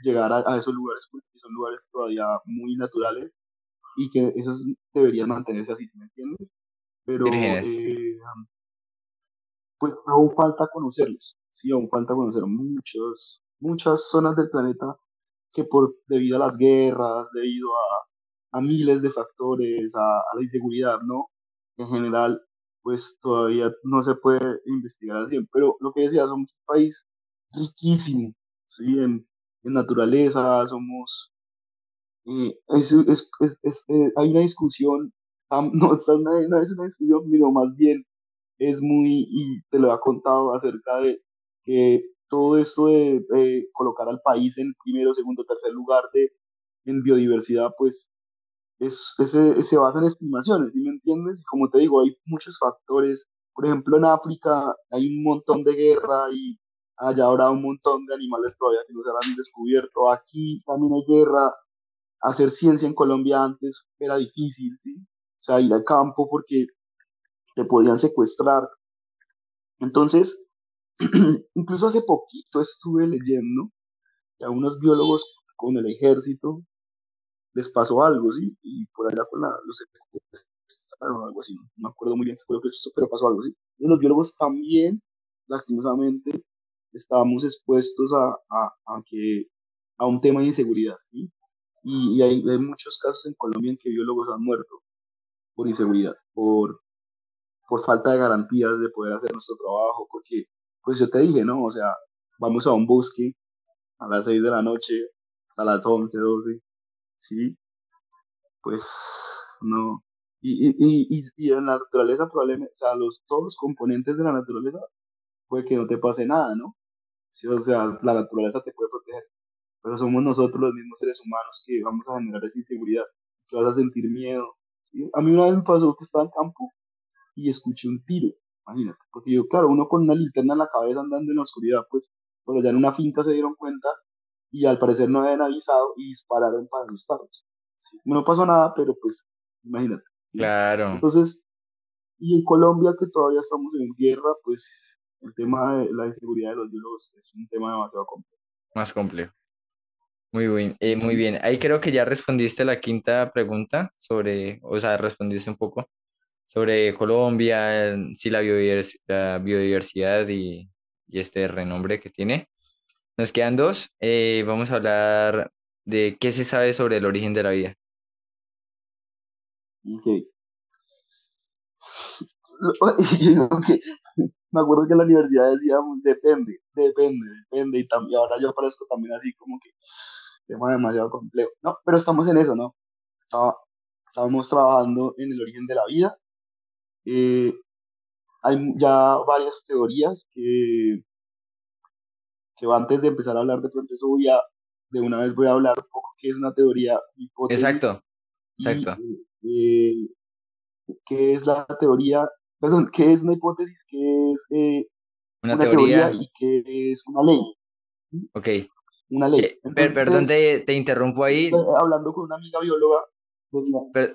llegara a esos lugares porque son lugares todavía muy naturales y que esos deberían mantenerse así, ¿me entiendes? Pero eh, pues aún falta conocerlos, sí, aún falta conocer muchos, muchas zonas del planeta que por debido a las guerras, debido a, a miles de factores, a, a, la inseguridad, ¿no? En general, pues todavía no se puede investigar al pero lo que decía, somos un país riquísimo, ¿sí? En, en naturaleza, somos... Eh, es, es, es, eh, hay una discusión, no, está una, no es una discusión, sino más bien es muy, y te lo he contado acerca de que todo esto de colocar al país en primero, segundo, tercer lugar de, en biodiversidad, pues es, se basa en estimaciones, ¿sí me entiendes? Como te digo, hay muchos factores. Por ejemplo, en África hay un montón de guerra y allá habrá un montón de animales todavía que no se han descubierto. Aquí también hay guerra. Hacer ciencia en Colombia antes era difícil, ¿sí? O sea, ir al campo porque te podían secuestrar. Entonces, incluso hace poquito estuve leyendo que a unos biólogos con el ejército les pasó algo, ¿sí? Y por allá con la, los algo así, no me acuerdo muy bien qué fue lo que eso, pero pasó algo, ¿sí? Y los biólogos también, lastimosamente, estábamos expuestos a, a, a, que, a un tema de inseguridad, ¿sí? Y, y hay, muchos casos en Colombia en que biólogos han muerto por inseguridad, por, por falta de garantías de poder hacer nuestro trabajo, porque, pues yo te dije, ¿no? O sea, vamos a un bosque a las 6 de la noche, hasta las 11, 12, ¿sí? Pues no. Y, y, y, y en la naturaleza probablemente, o sea, los, todos los componentes de la naturaleza, puede que no te pase nada, ¿no? Sí, o sea, la naturaleza te puede proteger, pero somos nosotros los mismos seres humanos que vamos a generar esa inseguridad, que vas a sentir miedo. ¿sí? A mí una vez me pasó que estaba en campo y escuché un tiro, imagínate, porque yo, claro, uno con una linterna en la cabeza andando en la oscuridad, pues, pero ya en una finca se dieron cuenta y al parecer no habían avisado y dispararon para asustarlos. No pasó nada, pero pues, imagínate. Claro. Entonces, y en Colombia, que todavía estamos en guerra, pues el tema de la inseguridad de los biólogos es un tema demasiado complejo. Más complejo. Muy bien, eh, muy bien. Ahí creo que ya respondiste la quinta pregunta sobre, o sea, respondiste un poco sobre Colombia, sí, la, biodiversidad, biodiversidad y, y, este renombre que tiene. Nos quedan dos. Eh, vamos a hablar de qué se sabe sobre el origen de la vida. Okay. me acuerdo que en la universidad decíamos depende, depende, depende, y, y ahora yo parezco también así como que tema demasiado complejo. No, pero estamos en eso, ¿no? Estábamos trabajando en el origen de la vida eh, hay ya varias teorías que, que antes de empezar a hablar de pronto eso voy a, de una vez voy a hablar un poco qué es una teoría hipótesis. Exacto, exacto. Eh, ¿Qué es la teoría? Perdón, ¿qué es una hipótesis? ¿Qué es eh, una, teoría? y qué es una ley? Ok. Una ley. perdón, te, te, interrumpo ahí. Hablando con una amiga bióloga.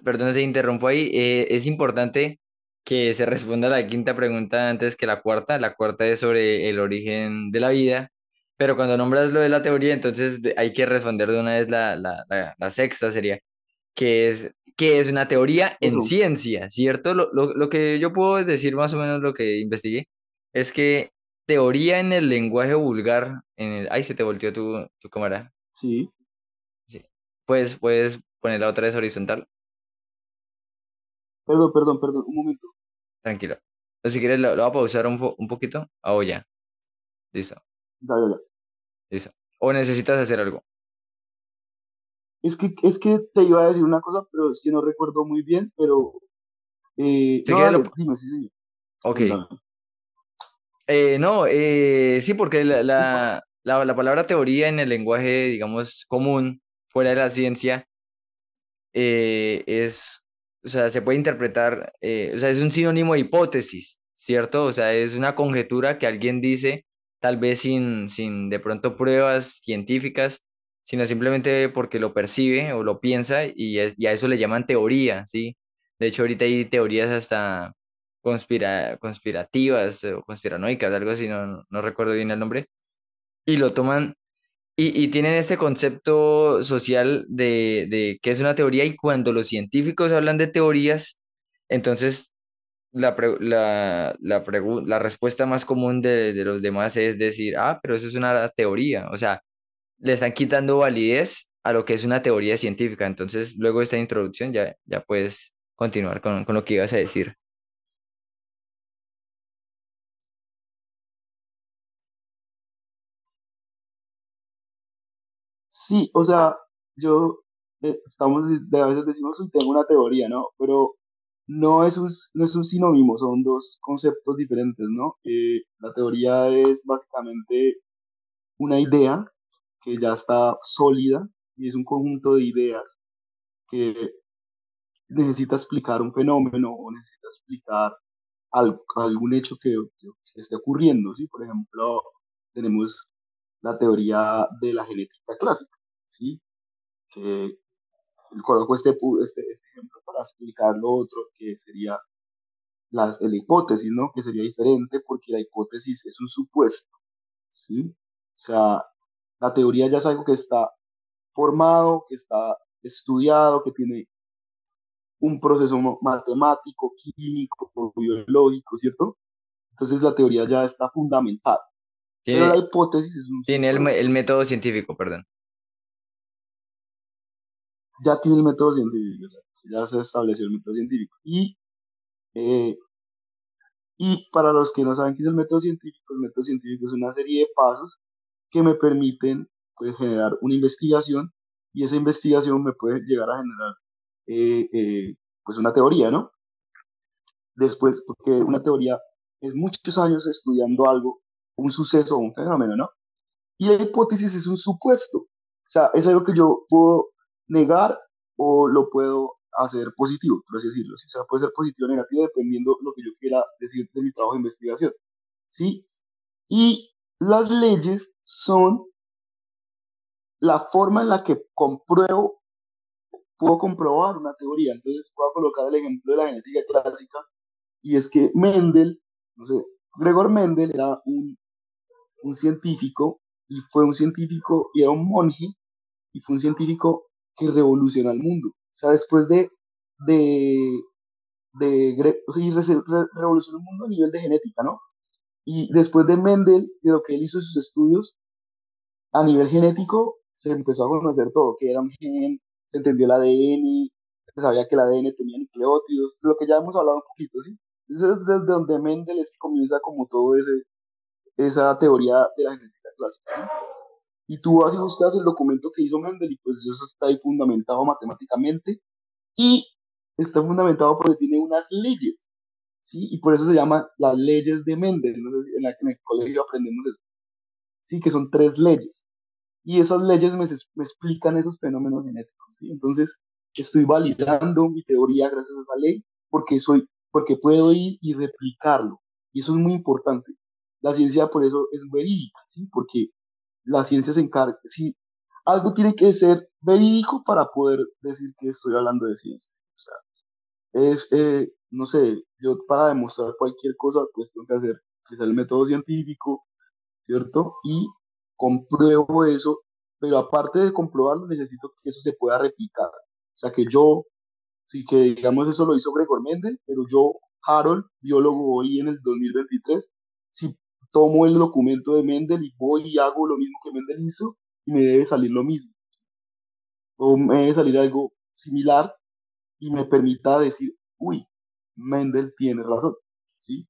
perdón, te interrumpo ahí. es importante que se responda la quinta pregunta antes que la cuarta. La cuarta es sobre el origen de la vida, pero cuando nombras lo de la teoría, entonces hay que responder de una vez la, la, la, sexta sería, que es, que es una teoría en ciencia, ¿cierto? Lo, lo, lo, que yo puedo decir más o menos lo que investigué es que teoría en el lenguaje vulgar, en el... Ay, se te volteó tu, tu cámara. Sí. sí. Pues puedes ponerla otra vez horizontal. Perdón, perdón, perdón, un momento. Tranquilo. si quieres, lo, lo voy a pausar un, un poquito. Ah, o ya. Listo. Dale, dale. Listo. ¿O necesitas hacer algo? Es que, es que te iba a decir una cosa, pero es que no recuerdo muy bien, pero... Eh, no, dale, lo... dime, sí, sí. Ok. Eh, no, eh, sí, porque la, la, la, la, palabra teoría en el lenguaje, digamos, común, fuera de la ciencia, eh, es o sea, se puede interpretar, o sea, es un sinónimo de hipótesis, ¿cierto? O sea, es una conjetura que alguien dice, tal vez sin, sin de pronto pruebas científicas, sino simplemente porque lo percibe o lo piensa y, es- y a eso le llaman teoría, ¿sí? De hecho, ahorita hay teorías hasta conspira, conspirativas o conspiranoicas, algo así, no, no recuerdo bien el nombre, y lo toman y, y tienen este concepto social de, de que es una teoría y cuando los científicos hablan de teorías, entonces la, pre- la, la, pregu- la respuesta más común de, de los demás es decir, ah, pero eso es una teoría. O sea, le están quitando validez a lo que es una teoría científica. Entonces, luego de esta introducción ya, ya puedes continuar con, con lo que ibas a decir. Sí, o sea, yo, eh, estamos, de a veces decimos, "Uy, tengo una teoría, ¿no? Pero no es un, no es un sinónimo, son dos conceptos diferentes, ¿no? Eh, la teoría es básicamente una idea que ya está sólida y es un conjunto de ideas que necesita explicar un fenómeno o necesita explicar al- algún hecho que, que esté ocurriendo, ¿sí? Por ejemplo, tenemos la teoría de la genética clásica, ¿sí? Que coloco este, este, este ejemplo para explicar lo otro, que sería la, la hipótesis, ¿no? Que sería diferente porque la hipótesis es un supuesto, ¿sí? O sea, la teoría ya es algo que está formado, que está estudiado, que tiene un proceso matemático, químico, biológico, ¿cierto? Entonces la teoría ya está fundamentada, pero la Tiene, hipótesis es un tiene el, el método científico, perdón. ya tiene el método científico, o sea, ya se estableció el método científico. Y, eh, y para los que no saben qué es el método científico, el método científico es una serie de pasos que me permiten pues, generar una investigación y esa investigación me puede llegar a generar eh, eh, pues una teoría, ¿no? Después, porque una teoría es muchos años estudiando algo, un suceso o un fenómeno, ¿no? Y la hipótesis es un supuesto. O sea, es algo que yo puedo negar o lo puedo hacer positivo, por así decirlo. O sea, puede ser positivo o negativo dependiendo de lo que yo quiera decir de mi trabajo de investigación. ¿Sí? Y las leyes son la forma en la que compruebo, puedo comprobar una teoría. Entonces, puedo colocar el ejemplo de la genética clásica y es que Mendel, no sé, Gregor Mendel era un, un científico y fue un científico y era un monje y fue un científico que revolucionó el mundo. O sea, después de, de, de, re- revolucionó el mundo a nivel de genética, ¿no? Y después de Mendel, de lo que él hizo sus estudios, a nivel genético, se empezó a conocer todo, que era un gen, se entendió el ADN, se sabía que el ADN tenía nucleótidos, lo que ya hemos hablado un poquito, ¿sí? Entonces, desde donde Mendel es que comienza como todo ese, esa teoría de la genética clásica. Y tú vas y buscas el documento que hizo Mendel y pues eso está ahí fundamentado matemáticamente y está fundamentado porque tiene unas leyes, ¿sí? Y por eso se llama las leyes de Mendel, ¿no? en la en el colegio aprendemos eso, ¿sí? Que son tres leyes. Y esas leyes me, me explican esos fenómenos genéticos, ¿sí? Entonces, estoy validando mi teoría gracias a esa ley porque, soy, porque puedo ir y replicarlo. Y eso es muy importante. La ciencia por eso es verídica, ¿sí? Porque la ciencia se encarga, sí, algo tiene que ser verídico para poder decir que estoy hablando de ciencia. O sea, es, eh, no sé, yo para demostrar cualquier cosa, pues tengo que hacer el método científico, ¿cierto? Y compruebo eso, pero aparte de comprobarlo, necesito que eso se pueda replicar. O sea, que yo, sí que digamos eso lo hizo Gregor Mendel, pero yo, Harold, biólogo hoy en el 2023, si tomo el documento de Mendel y voy y hago lo mismo que Mendel hizo, me debe salir lo mismo. O me debe salir algo similar y me permita decir, uy, Mendel tiene razón, ¿sí?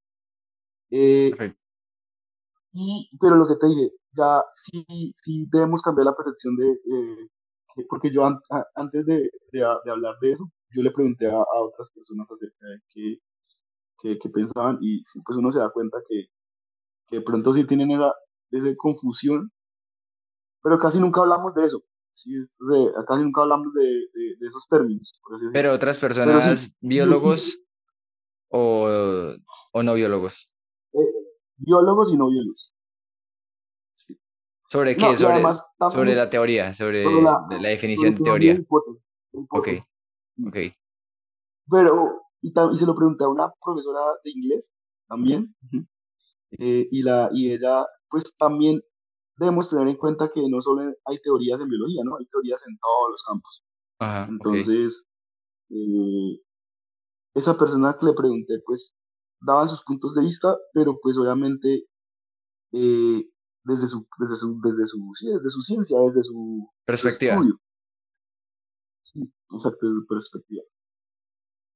Eh, Perfecto. y, pero lo que te dije, ya sí, sí debemos cambiar la percepción de, eh, que- porque yo an- antes de, de, de hablar de eso, yo le pregunté a, a otras personas acerca de qué, qué, qué pensaban y pues uno se da cuenta que, que de pronto sí tienen esa, esa confusión, pero casi nunca hablamos de eso. ¿sí? acá nunca hablamos de, de, esos términos. Pero otras personas, biólogos o, o, no biólogos. Eh, biólogos y no biólogos. ¿Sobre qué? sobre, sobre la teoría, sobre, la, definición de teoría. Ok, ok. Pero, y, se lo pregunté a una profesora de inglés también, eh, y, la, y ella, pues también debemos tener en cuenta que no solo hay teorías en biología, ¿no? Hay teorías en todos los campos. Entonces, eh, esa persona que le pregunté, pues, daban sus puntos de vista, pero pues obviamente eh, desde su, desde su, desde su, desde su ciencia, desde su perspectiva. Sí, exacto, desde su perspectiva.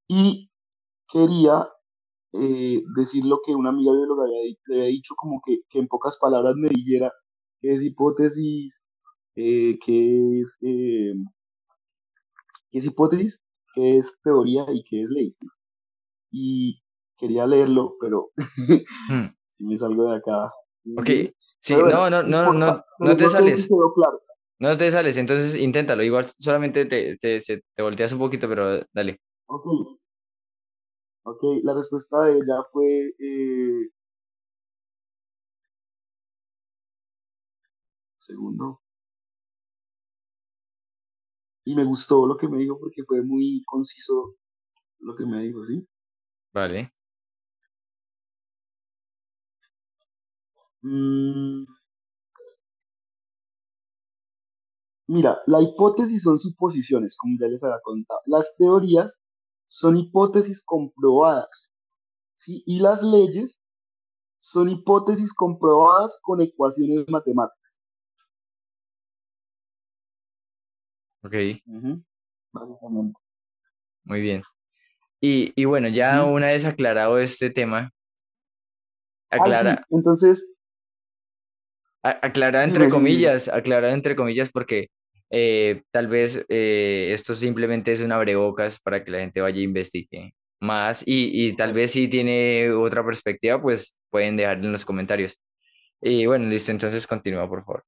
Y quería eh, decir lo que una amiga bióloga le había dicho, como que, que, en pocas palabras me dijera qué es hipótesis, eh, qué es, eh, qué es hipótesis, qué es teoría y qué es ley. Y quería leerlo, pero hmm. si me salgo de acá. Ok, sí, no, no, no, no, no te sales. No te sales, entonces inténtalo. Igual solamente te, te, te volteas un poquito, pero dale. Ok. Ok, la respuesta de ella fue eh, segundo. Y me gustó lo que me dijo porque fue muy conciso lo que me dijo, ¿sí? Vale. Mm. Mira, la hipótesis son suposiciones, como ya les había contado. Las teorías son hipótesis comprobadas, ¿sí? Y las leyes son hipótesis comprobadas con ecuaciones matemáticas. Ok. Muy bien. Y, y bueno, ya una vez aclarado este tema, aclara. Entonces. aclara entre comillas, aclara entre comillas, porque eh, tal vez eh, esto simplemente es un abrebocas para que la gente vaya a investigue más y, y tal vez si tiene otra perspectiva, pues pueden dejar en los comentarios. Y bueno, listo, entonces continúa, por favor.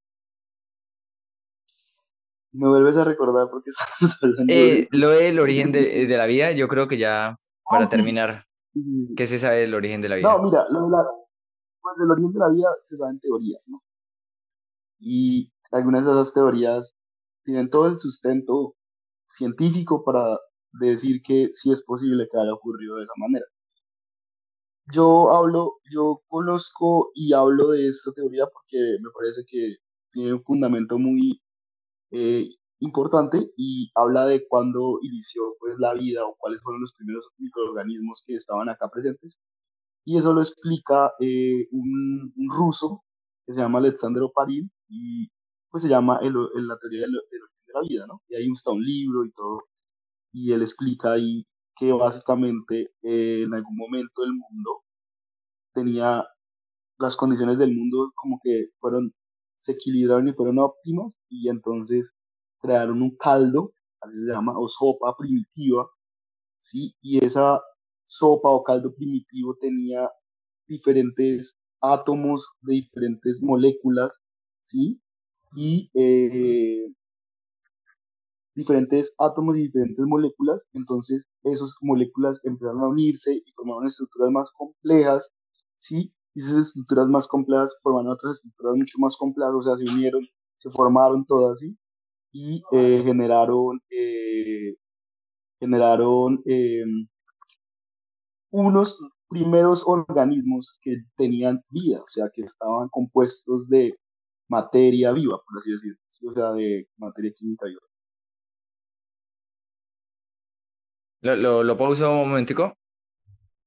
Me vuelves a recordar porque estamos hablando eh, Lo del origen de, de, la vida, yo creo que ya para ah, terminar, ¿qué se sabe del origen de la vida? No, mira, lo de la, pues del origen de la vida se da en teorías, ¿no? Y algunas de esas teorías tienen todo el sustento científico para decir que sí es posible que haya ocurrido de esa manera. Yo hablo, yo conozco y hablo de esta teoría porque me parece que tiene un fundamento muy eh, importante y habla de cuándo inició pues, la vida o cuáles fueron los primeros microorganismos que estaban acá presentes. Y eso lo explica eh, un, ruso que se llama Alexander Oparin y pues se llama el, la teoría del, origen de la vida, ¿no? Y ahí está un libro y todo, y él explica ahí que básicamente eh, en algún momento el mundo tenía las condiciones del mundo como que fueron, se equilibraron y fueron óptimas, y entonces crearon un caldo, así se llama, o sopa primitiva, ¿sí? Y esa sopa o caldo primitivo tenía diferentes átomos de diferentes moléculas, ¿sí? y eh, diferentes átomos y diferentes moléculas, entonces esas moléculas empezaron a unirse y formaron estructuras más complejas, ¿sí? Y estructuras más complejas formaron otras estructuras mucho más complejas, o sea, se unieron, se formaron todas, ¿sí? Y eh, generaron, eh, generaron unos primeros organismos que tenían vida, o sea, que estaban compuestos de materia viva, por así decirlo, o sea, de materia química viva. ¿Lo, lo, lo pauso un momentico?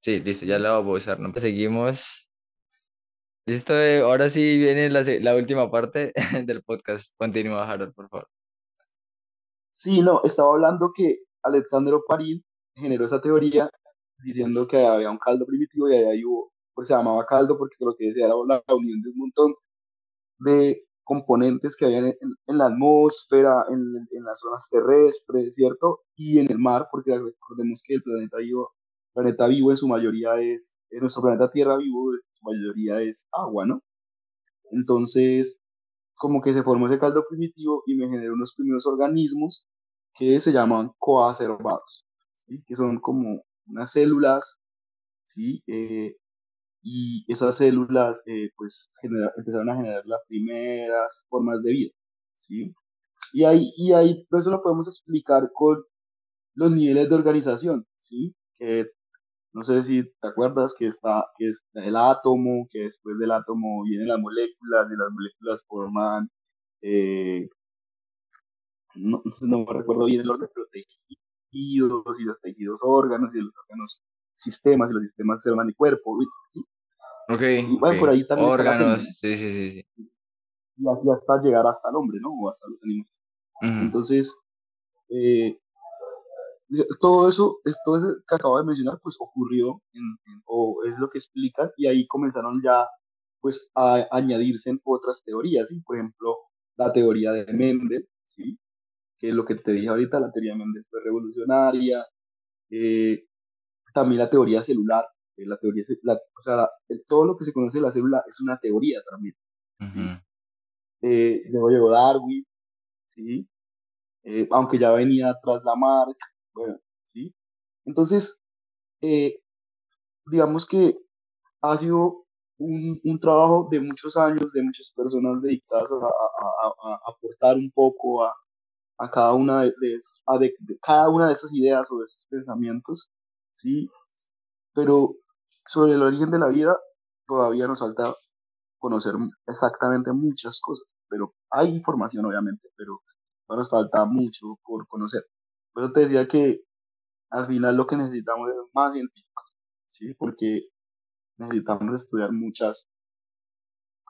Sí, listo, ya lo voy a pausar, ¿no? Seguimos. Listo, eh, ahora sí viene la, la última parte del podcast. Continúa, Harold, por favor. Sí, no, estaba hablando que Alexandro Parín generó esa teoría diciendo que había un caldo primitivo y ahí hubo, pues se llamaba caldo porque lo que decía era la unión de un montón de componentes que hay en, la atmósfera, en, las zonas terrestres, ¿cierto? Y en el mar, porque recordemos que el planeta vivo, planeta vivo en su mayoría es, nuestro planeta Tierra vivo en su mayoría es agua, ¿no? Entonces, como que se formó ese caldo primitivo y me generó unos primeros organismos que se llaman coacervados, ¿sí? que son como unas células, ¿sí? Eh, y esas células eh, pues empezaron a generar las primeras formas de vida. ¿sí? Y ahí, y ahí pues, eso lo podemos explicar con los niveles de organización, ¿sí? que no sé si te acuerdas que está que es el átomo, que después del átomo vienen las moléculas y las moléculas forman, eh, no, no me recuerdo bien el orden, pero tejidos y los tejidos órganos y los órganos sistemas y los sistemas forman el cuerpo. ¿sí? Ok. Y bueno, por ahí también. Órganos, sí, sí, sí, sí. Y así hasta llegar hasta el hombre, ¿no? O hasta los animales. Entonces, eh, todo eso, todo eso que acabo de mencionar, pues ocurrió, o es lo que explica, y ahí comenzaron ya, pues, a añadirse en otras teorías, ¿sí? Por ejemplo, la teoría de Mendel, ¿sí? Que es lo que te dije ahorita, la teoría de Mendel fue revolucionaria, eh, también la teoría celular, la teoría, la, o sea, todo lo que se conoce de la célula es una teoría también. Eh, luego llegó Darwin, ¿sí? Eh, aunque ya venía tras la marcha, bueno, ¿sí? Entonces, eh, digamos que ha sido un, un, trabajo de muchos años, de muchas personas dedicadas a, a, a aportar un poco a, a cada una de, de, de, cada una de esas ideas o de esos pensamientos, ¿sí? Pero sobre el origen de la vida todavía nos falta conocer exactamente muchas cosas, pero hay información obviamente, pero nos falta mucho por conocer. Por eso te decía que al final lo que necesitamos es más científicos, ¿sí? Porque necesitamos estudiar muchas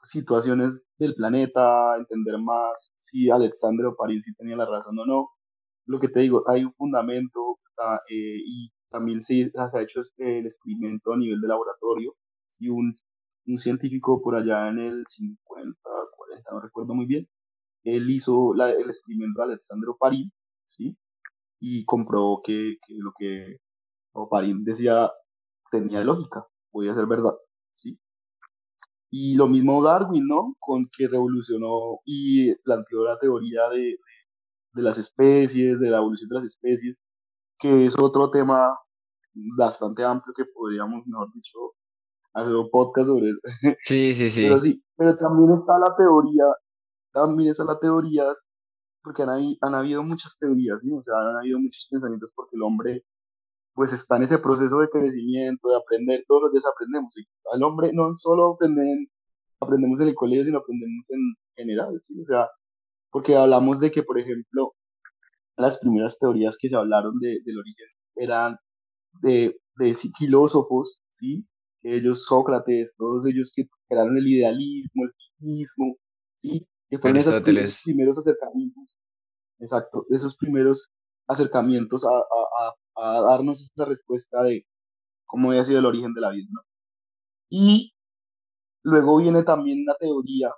situaciones del planeta, entender más si Alexandre Oparín sí tenía la razón o no. Lo que te digo, hay un fundamento eh, y también se, ha hecho el experimento a nivel de laboratorio y un, un científico por allá en el 50, 40, no recuerdo muy bien, él hizo la, el experimento de Alexandre Oparín, ¿sí? Y comprobó que, que lo que Oparín decía tenía lógica, podía ser verdad, ¿sí? Y lo mismo Darwin, ¿no? Con que revolucionó y planteó la teoría de, de las especies, de la evolución de las especies, que es otro tema bastante amplio que podríamos, mejor dicho, hacer un podcast sobre eso. Sí, sí, sí. Pero sí, pero también está la teoría, también está la teoría, porque han, habido muchas teorías, ¿no? O sea, han habido muchos pensamientos porque el hombre pues está en ese proceso de crecimiento, de aprender, todos los días aprendemos. Al hombre no solo aprenden, aprendemos en el colegio, sino aprendemos en general, ¿sí? O sea, porque hablamos de que, por ejemplo, las primeras teorías que se hablaron de, del origen eran de, de filósofos, ¿sí? Ellos, Sócrates, todos ellos que crearon el idealismo, el finismo, ¿sí? Que fueron esos primeros acercamientos, exacto, esos primeros acercamientos a, a, a, darnos esa respuesta de cómo había sido el origen de la vida, ¿no? Y luego viene también la teoría,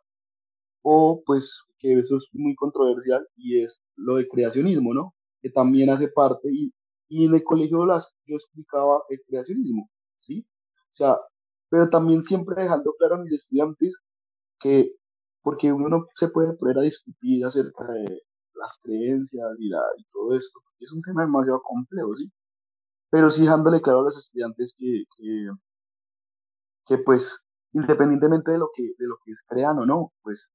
o pues que eso es muy controversial, y es lo de creacionismo, ¿no? Que también hace parte, y, y en el colegio las, yo explicaba el creacionismo, ¿sí? O sea, pero también siempre dejando claro a mis estudiantes que, porque uno no se puede poner a discutir acerca de las creencias y, la, y todo esto, es un tema demasiado complejo, ¿sí? Pero sí dejándole claro a los estudiantes que, que, que pues, independientemente de lo que, de lo que crean o no, pues,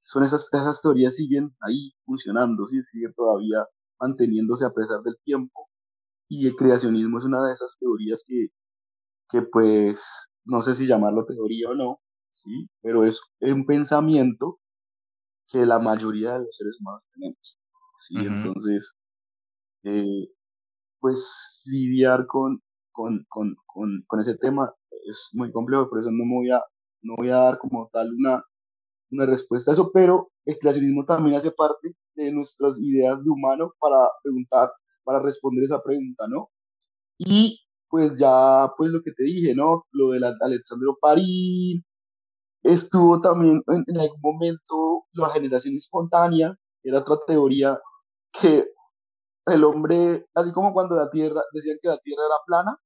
son esas, esas teorías siguen ahí funcionando, ¿sí? siguen todavía manteniéndose a pesar del tiempo. Y el creacionismo es una de esas teorías que, que pues, no sé si llamarlo teoría o no, ¿sí? pero es un pensamiento que la mayoría de los seres humanos tenemos. ¿sí? Entonces, eh, pues lidiar con, con, con, con, ese tema es muy complejo, por eso no me voy a, no voy a dar como tal una, una respuesta a eso, pero el creacionismo también hace parte de nuestras ideas de humano para preguntar, para responder esa pregunta, ¿no? Y pues ya, pues lo que te dije, ¿no? Lo de Alexandro Parín, estuvo también en, en, algún momento la generación espontánea, era otra teoría que el hombre, así como cuando la Tierra, decían que la Tierra era plana,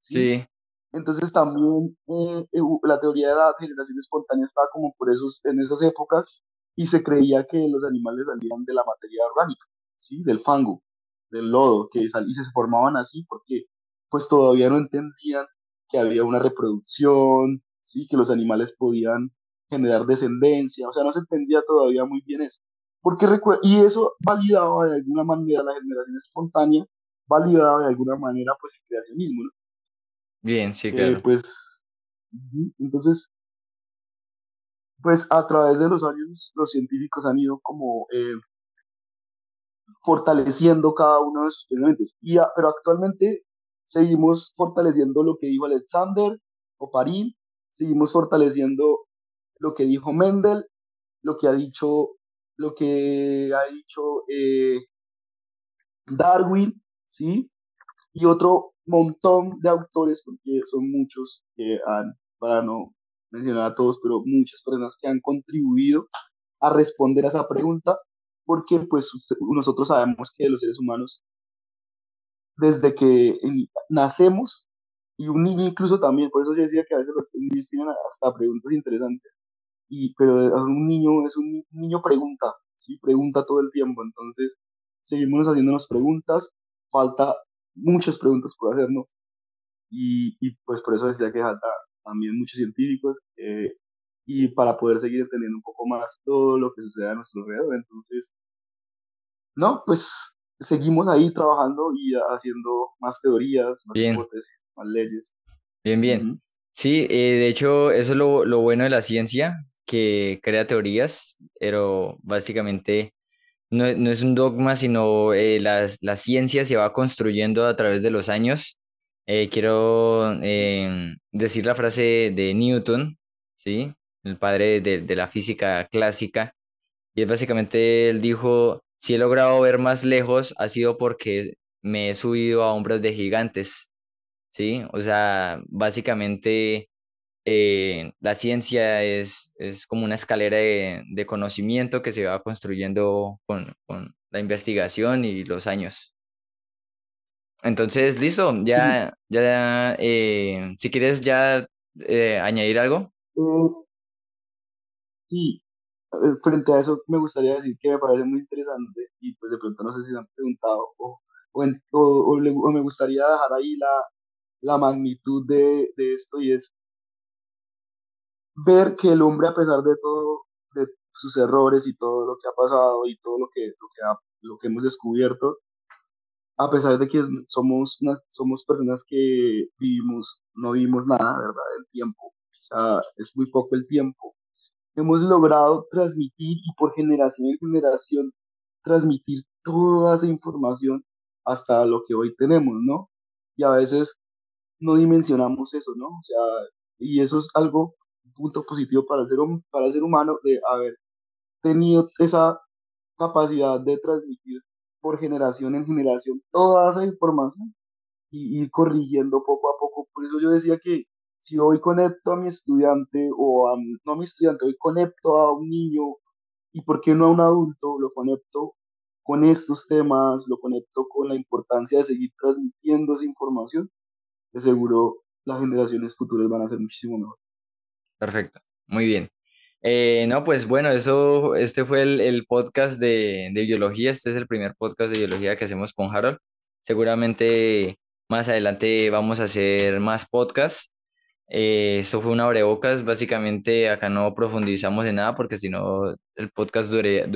¿sí? Entonces también eh, la teoría de la generación espontánea estaba como por esos, en esas épocas, y se creía que los animales salían de la materia orgánica, ¿sí? Del fango, del lodo, que salían y se formaban así porque pues todavía no entendían que había una reproducción, ¿sí? Que los animales podían generar descendencia, o sea, no se entendía todavía muy bien eso. Porque y eso validaba de alguna manera la generación espontánea, validaba de alguna manera pues el creacionismo, ¿no? Bien, sí, claro. Eh, pues, entonces, pues a través de los años los científicos han ido como eh, fortaleciendo cada uno de sus elementos. Y pero actualmente seguimos fortaleciendo lo que dijo Alexander o Parín, seguimos fortaleciendo lo que dijo Mendel, lo que ha dicho, lo que ha dicho eh, Darwin, ¿sí? Y otro montón de autores, porque son muchos que han, para no mencionar a todos, pero muchas personas que han contribuido a responder a esa pregunta, porque pues nosotros sabemos que los seres humanos, desde que nacemos, y un niño incluso también, por eso yo decía que a veces los niños tienen hasta preguntas interesantes, y, pero un niño es un niño pregunta, ¿sí? pregunta todo el tiempo, entonces seguimos haciéndonos preguntas, falta muchas preguntas por hacernos, y, y pues por eso decía que falta también muchos científicos, eh, y para poder seguir entendiendo un poco más todo lo que sucede a nuestro alrededor. Entonces, no, pues seguimos ahí trabajando y haciendo más teorías, más hipótesis, más leyes. Bien, bien. Sí, eh, de hecho, eso es lo, lo, bueno de la ciencia, que crea teorías, pero básicamente no, no es un dogma, sino eh, la, la, ciencia se va construyendo a través de los años. Eh, quiero em, decir la frase de Newton, ¿sí? el padre de, de la física clásica, y es básicamente él dijo, si he logrado ver más lejos ha sido porque me he subido a hombros de gigantes, ¿sí? O sea, básicamente eh, la ciencia es, es, como una escalera de, de, conocimiento que se va construyendo con, con, la investigación y los años. Entonces, listo, ya, ya, eh, si quieres ya eh, añadir algo. Sí, frente a eso me gustaría decir que me parece muy interesante y pues de pronto no sé si se han preguntado o, o, o, me gustaría dejar ahí la, la magnitud de, de, esto y es ver que el hombre a pesar de todo, de sus errores y todo lo que ha pasado y todo lo que, lo que, lo que hemos descubierto, a pesar de que somos, somos personas que vivimos, no vivimos nada, ¿verdad? El tiempo, o sea, es muy poco el tiempo hemos logrado transmitir y por generación en generación transmitir toda esa información hasta lo que hoy tenemos, ¿no? Y a veces no dimensionamos eso, ¿no? O sea, y eso es algo, un punto positivo para el ser, para el ser humano de haber tenido esa capacidad de transmitir por generación en generación toda esa información y ir corrigiendo poco a poco. Por eso yo decía que si hoy conecto a mi estudiante o no a mi estudiante, hoy conecto a un niño y por qué no a un adulto, lo conecto con estos temas, lo conecto con la importancia de seguir transmitiendo esa información, de seguro las generaciones futuras van a ser muchísimo mejor. Perfecto, muy bien. Eh, no, pues bueno, eso, este fue el, el podcast de, de, biología, este es el primer podcast de biología que hacemos con Harold. Seguramente más adelante vamos a hacer más podcasts eh, esto fue una abrebocas, básicamente acá no profundizamos en nada porque si no el podcast duraría,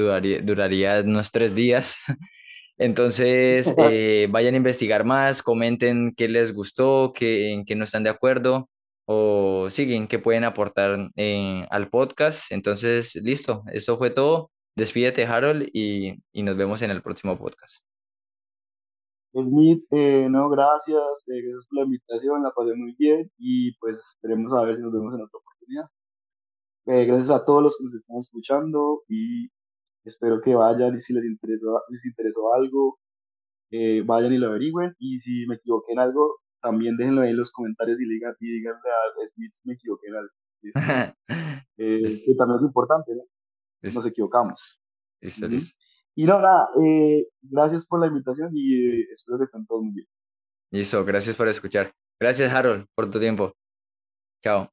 duraría unos tres días. Entonces, eh, vayan a investigar más, comenten qué les gustó, qué, en qué no están de acuerdo o siguen, qué pueden aportar eh, al podcast. Entonces, listo, eso fue todo. Despídete, Harold, y, y nos vemos en el próximo podcast. Smith, eh, no, gracias, eh, gracias por la invitación, la pasé muy bien y pues esperemos a ver si nos vemos en otra oportunidad. Gracias a todos los que nos están escuchando y espero que vayan y si les interesó, les interesó algo, vayan y lo averigüen y si me equivoqué en algo, también déjenlo ahí en los comentarios y, digan, y díganle a Smith si me equivoqué en algo. que también es importante, ¿no? Nos equivocamos. Listo. Y no, nada, eh, gracias por la invitación y eh, espero que estén todos muy bien. Listo, gracias por escuchar. Gracias, Harold, por tu tiempo. Chao.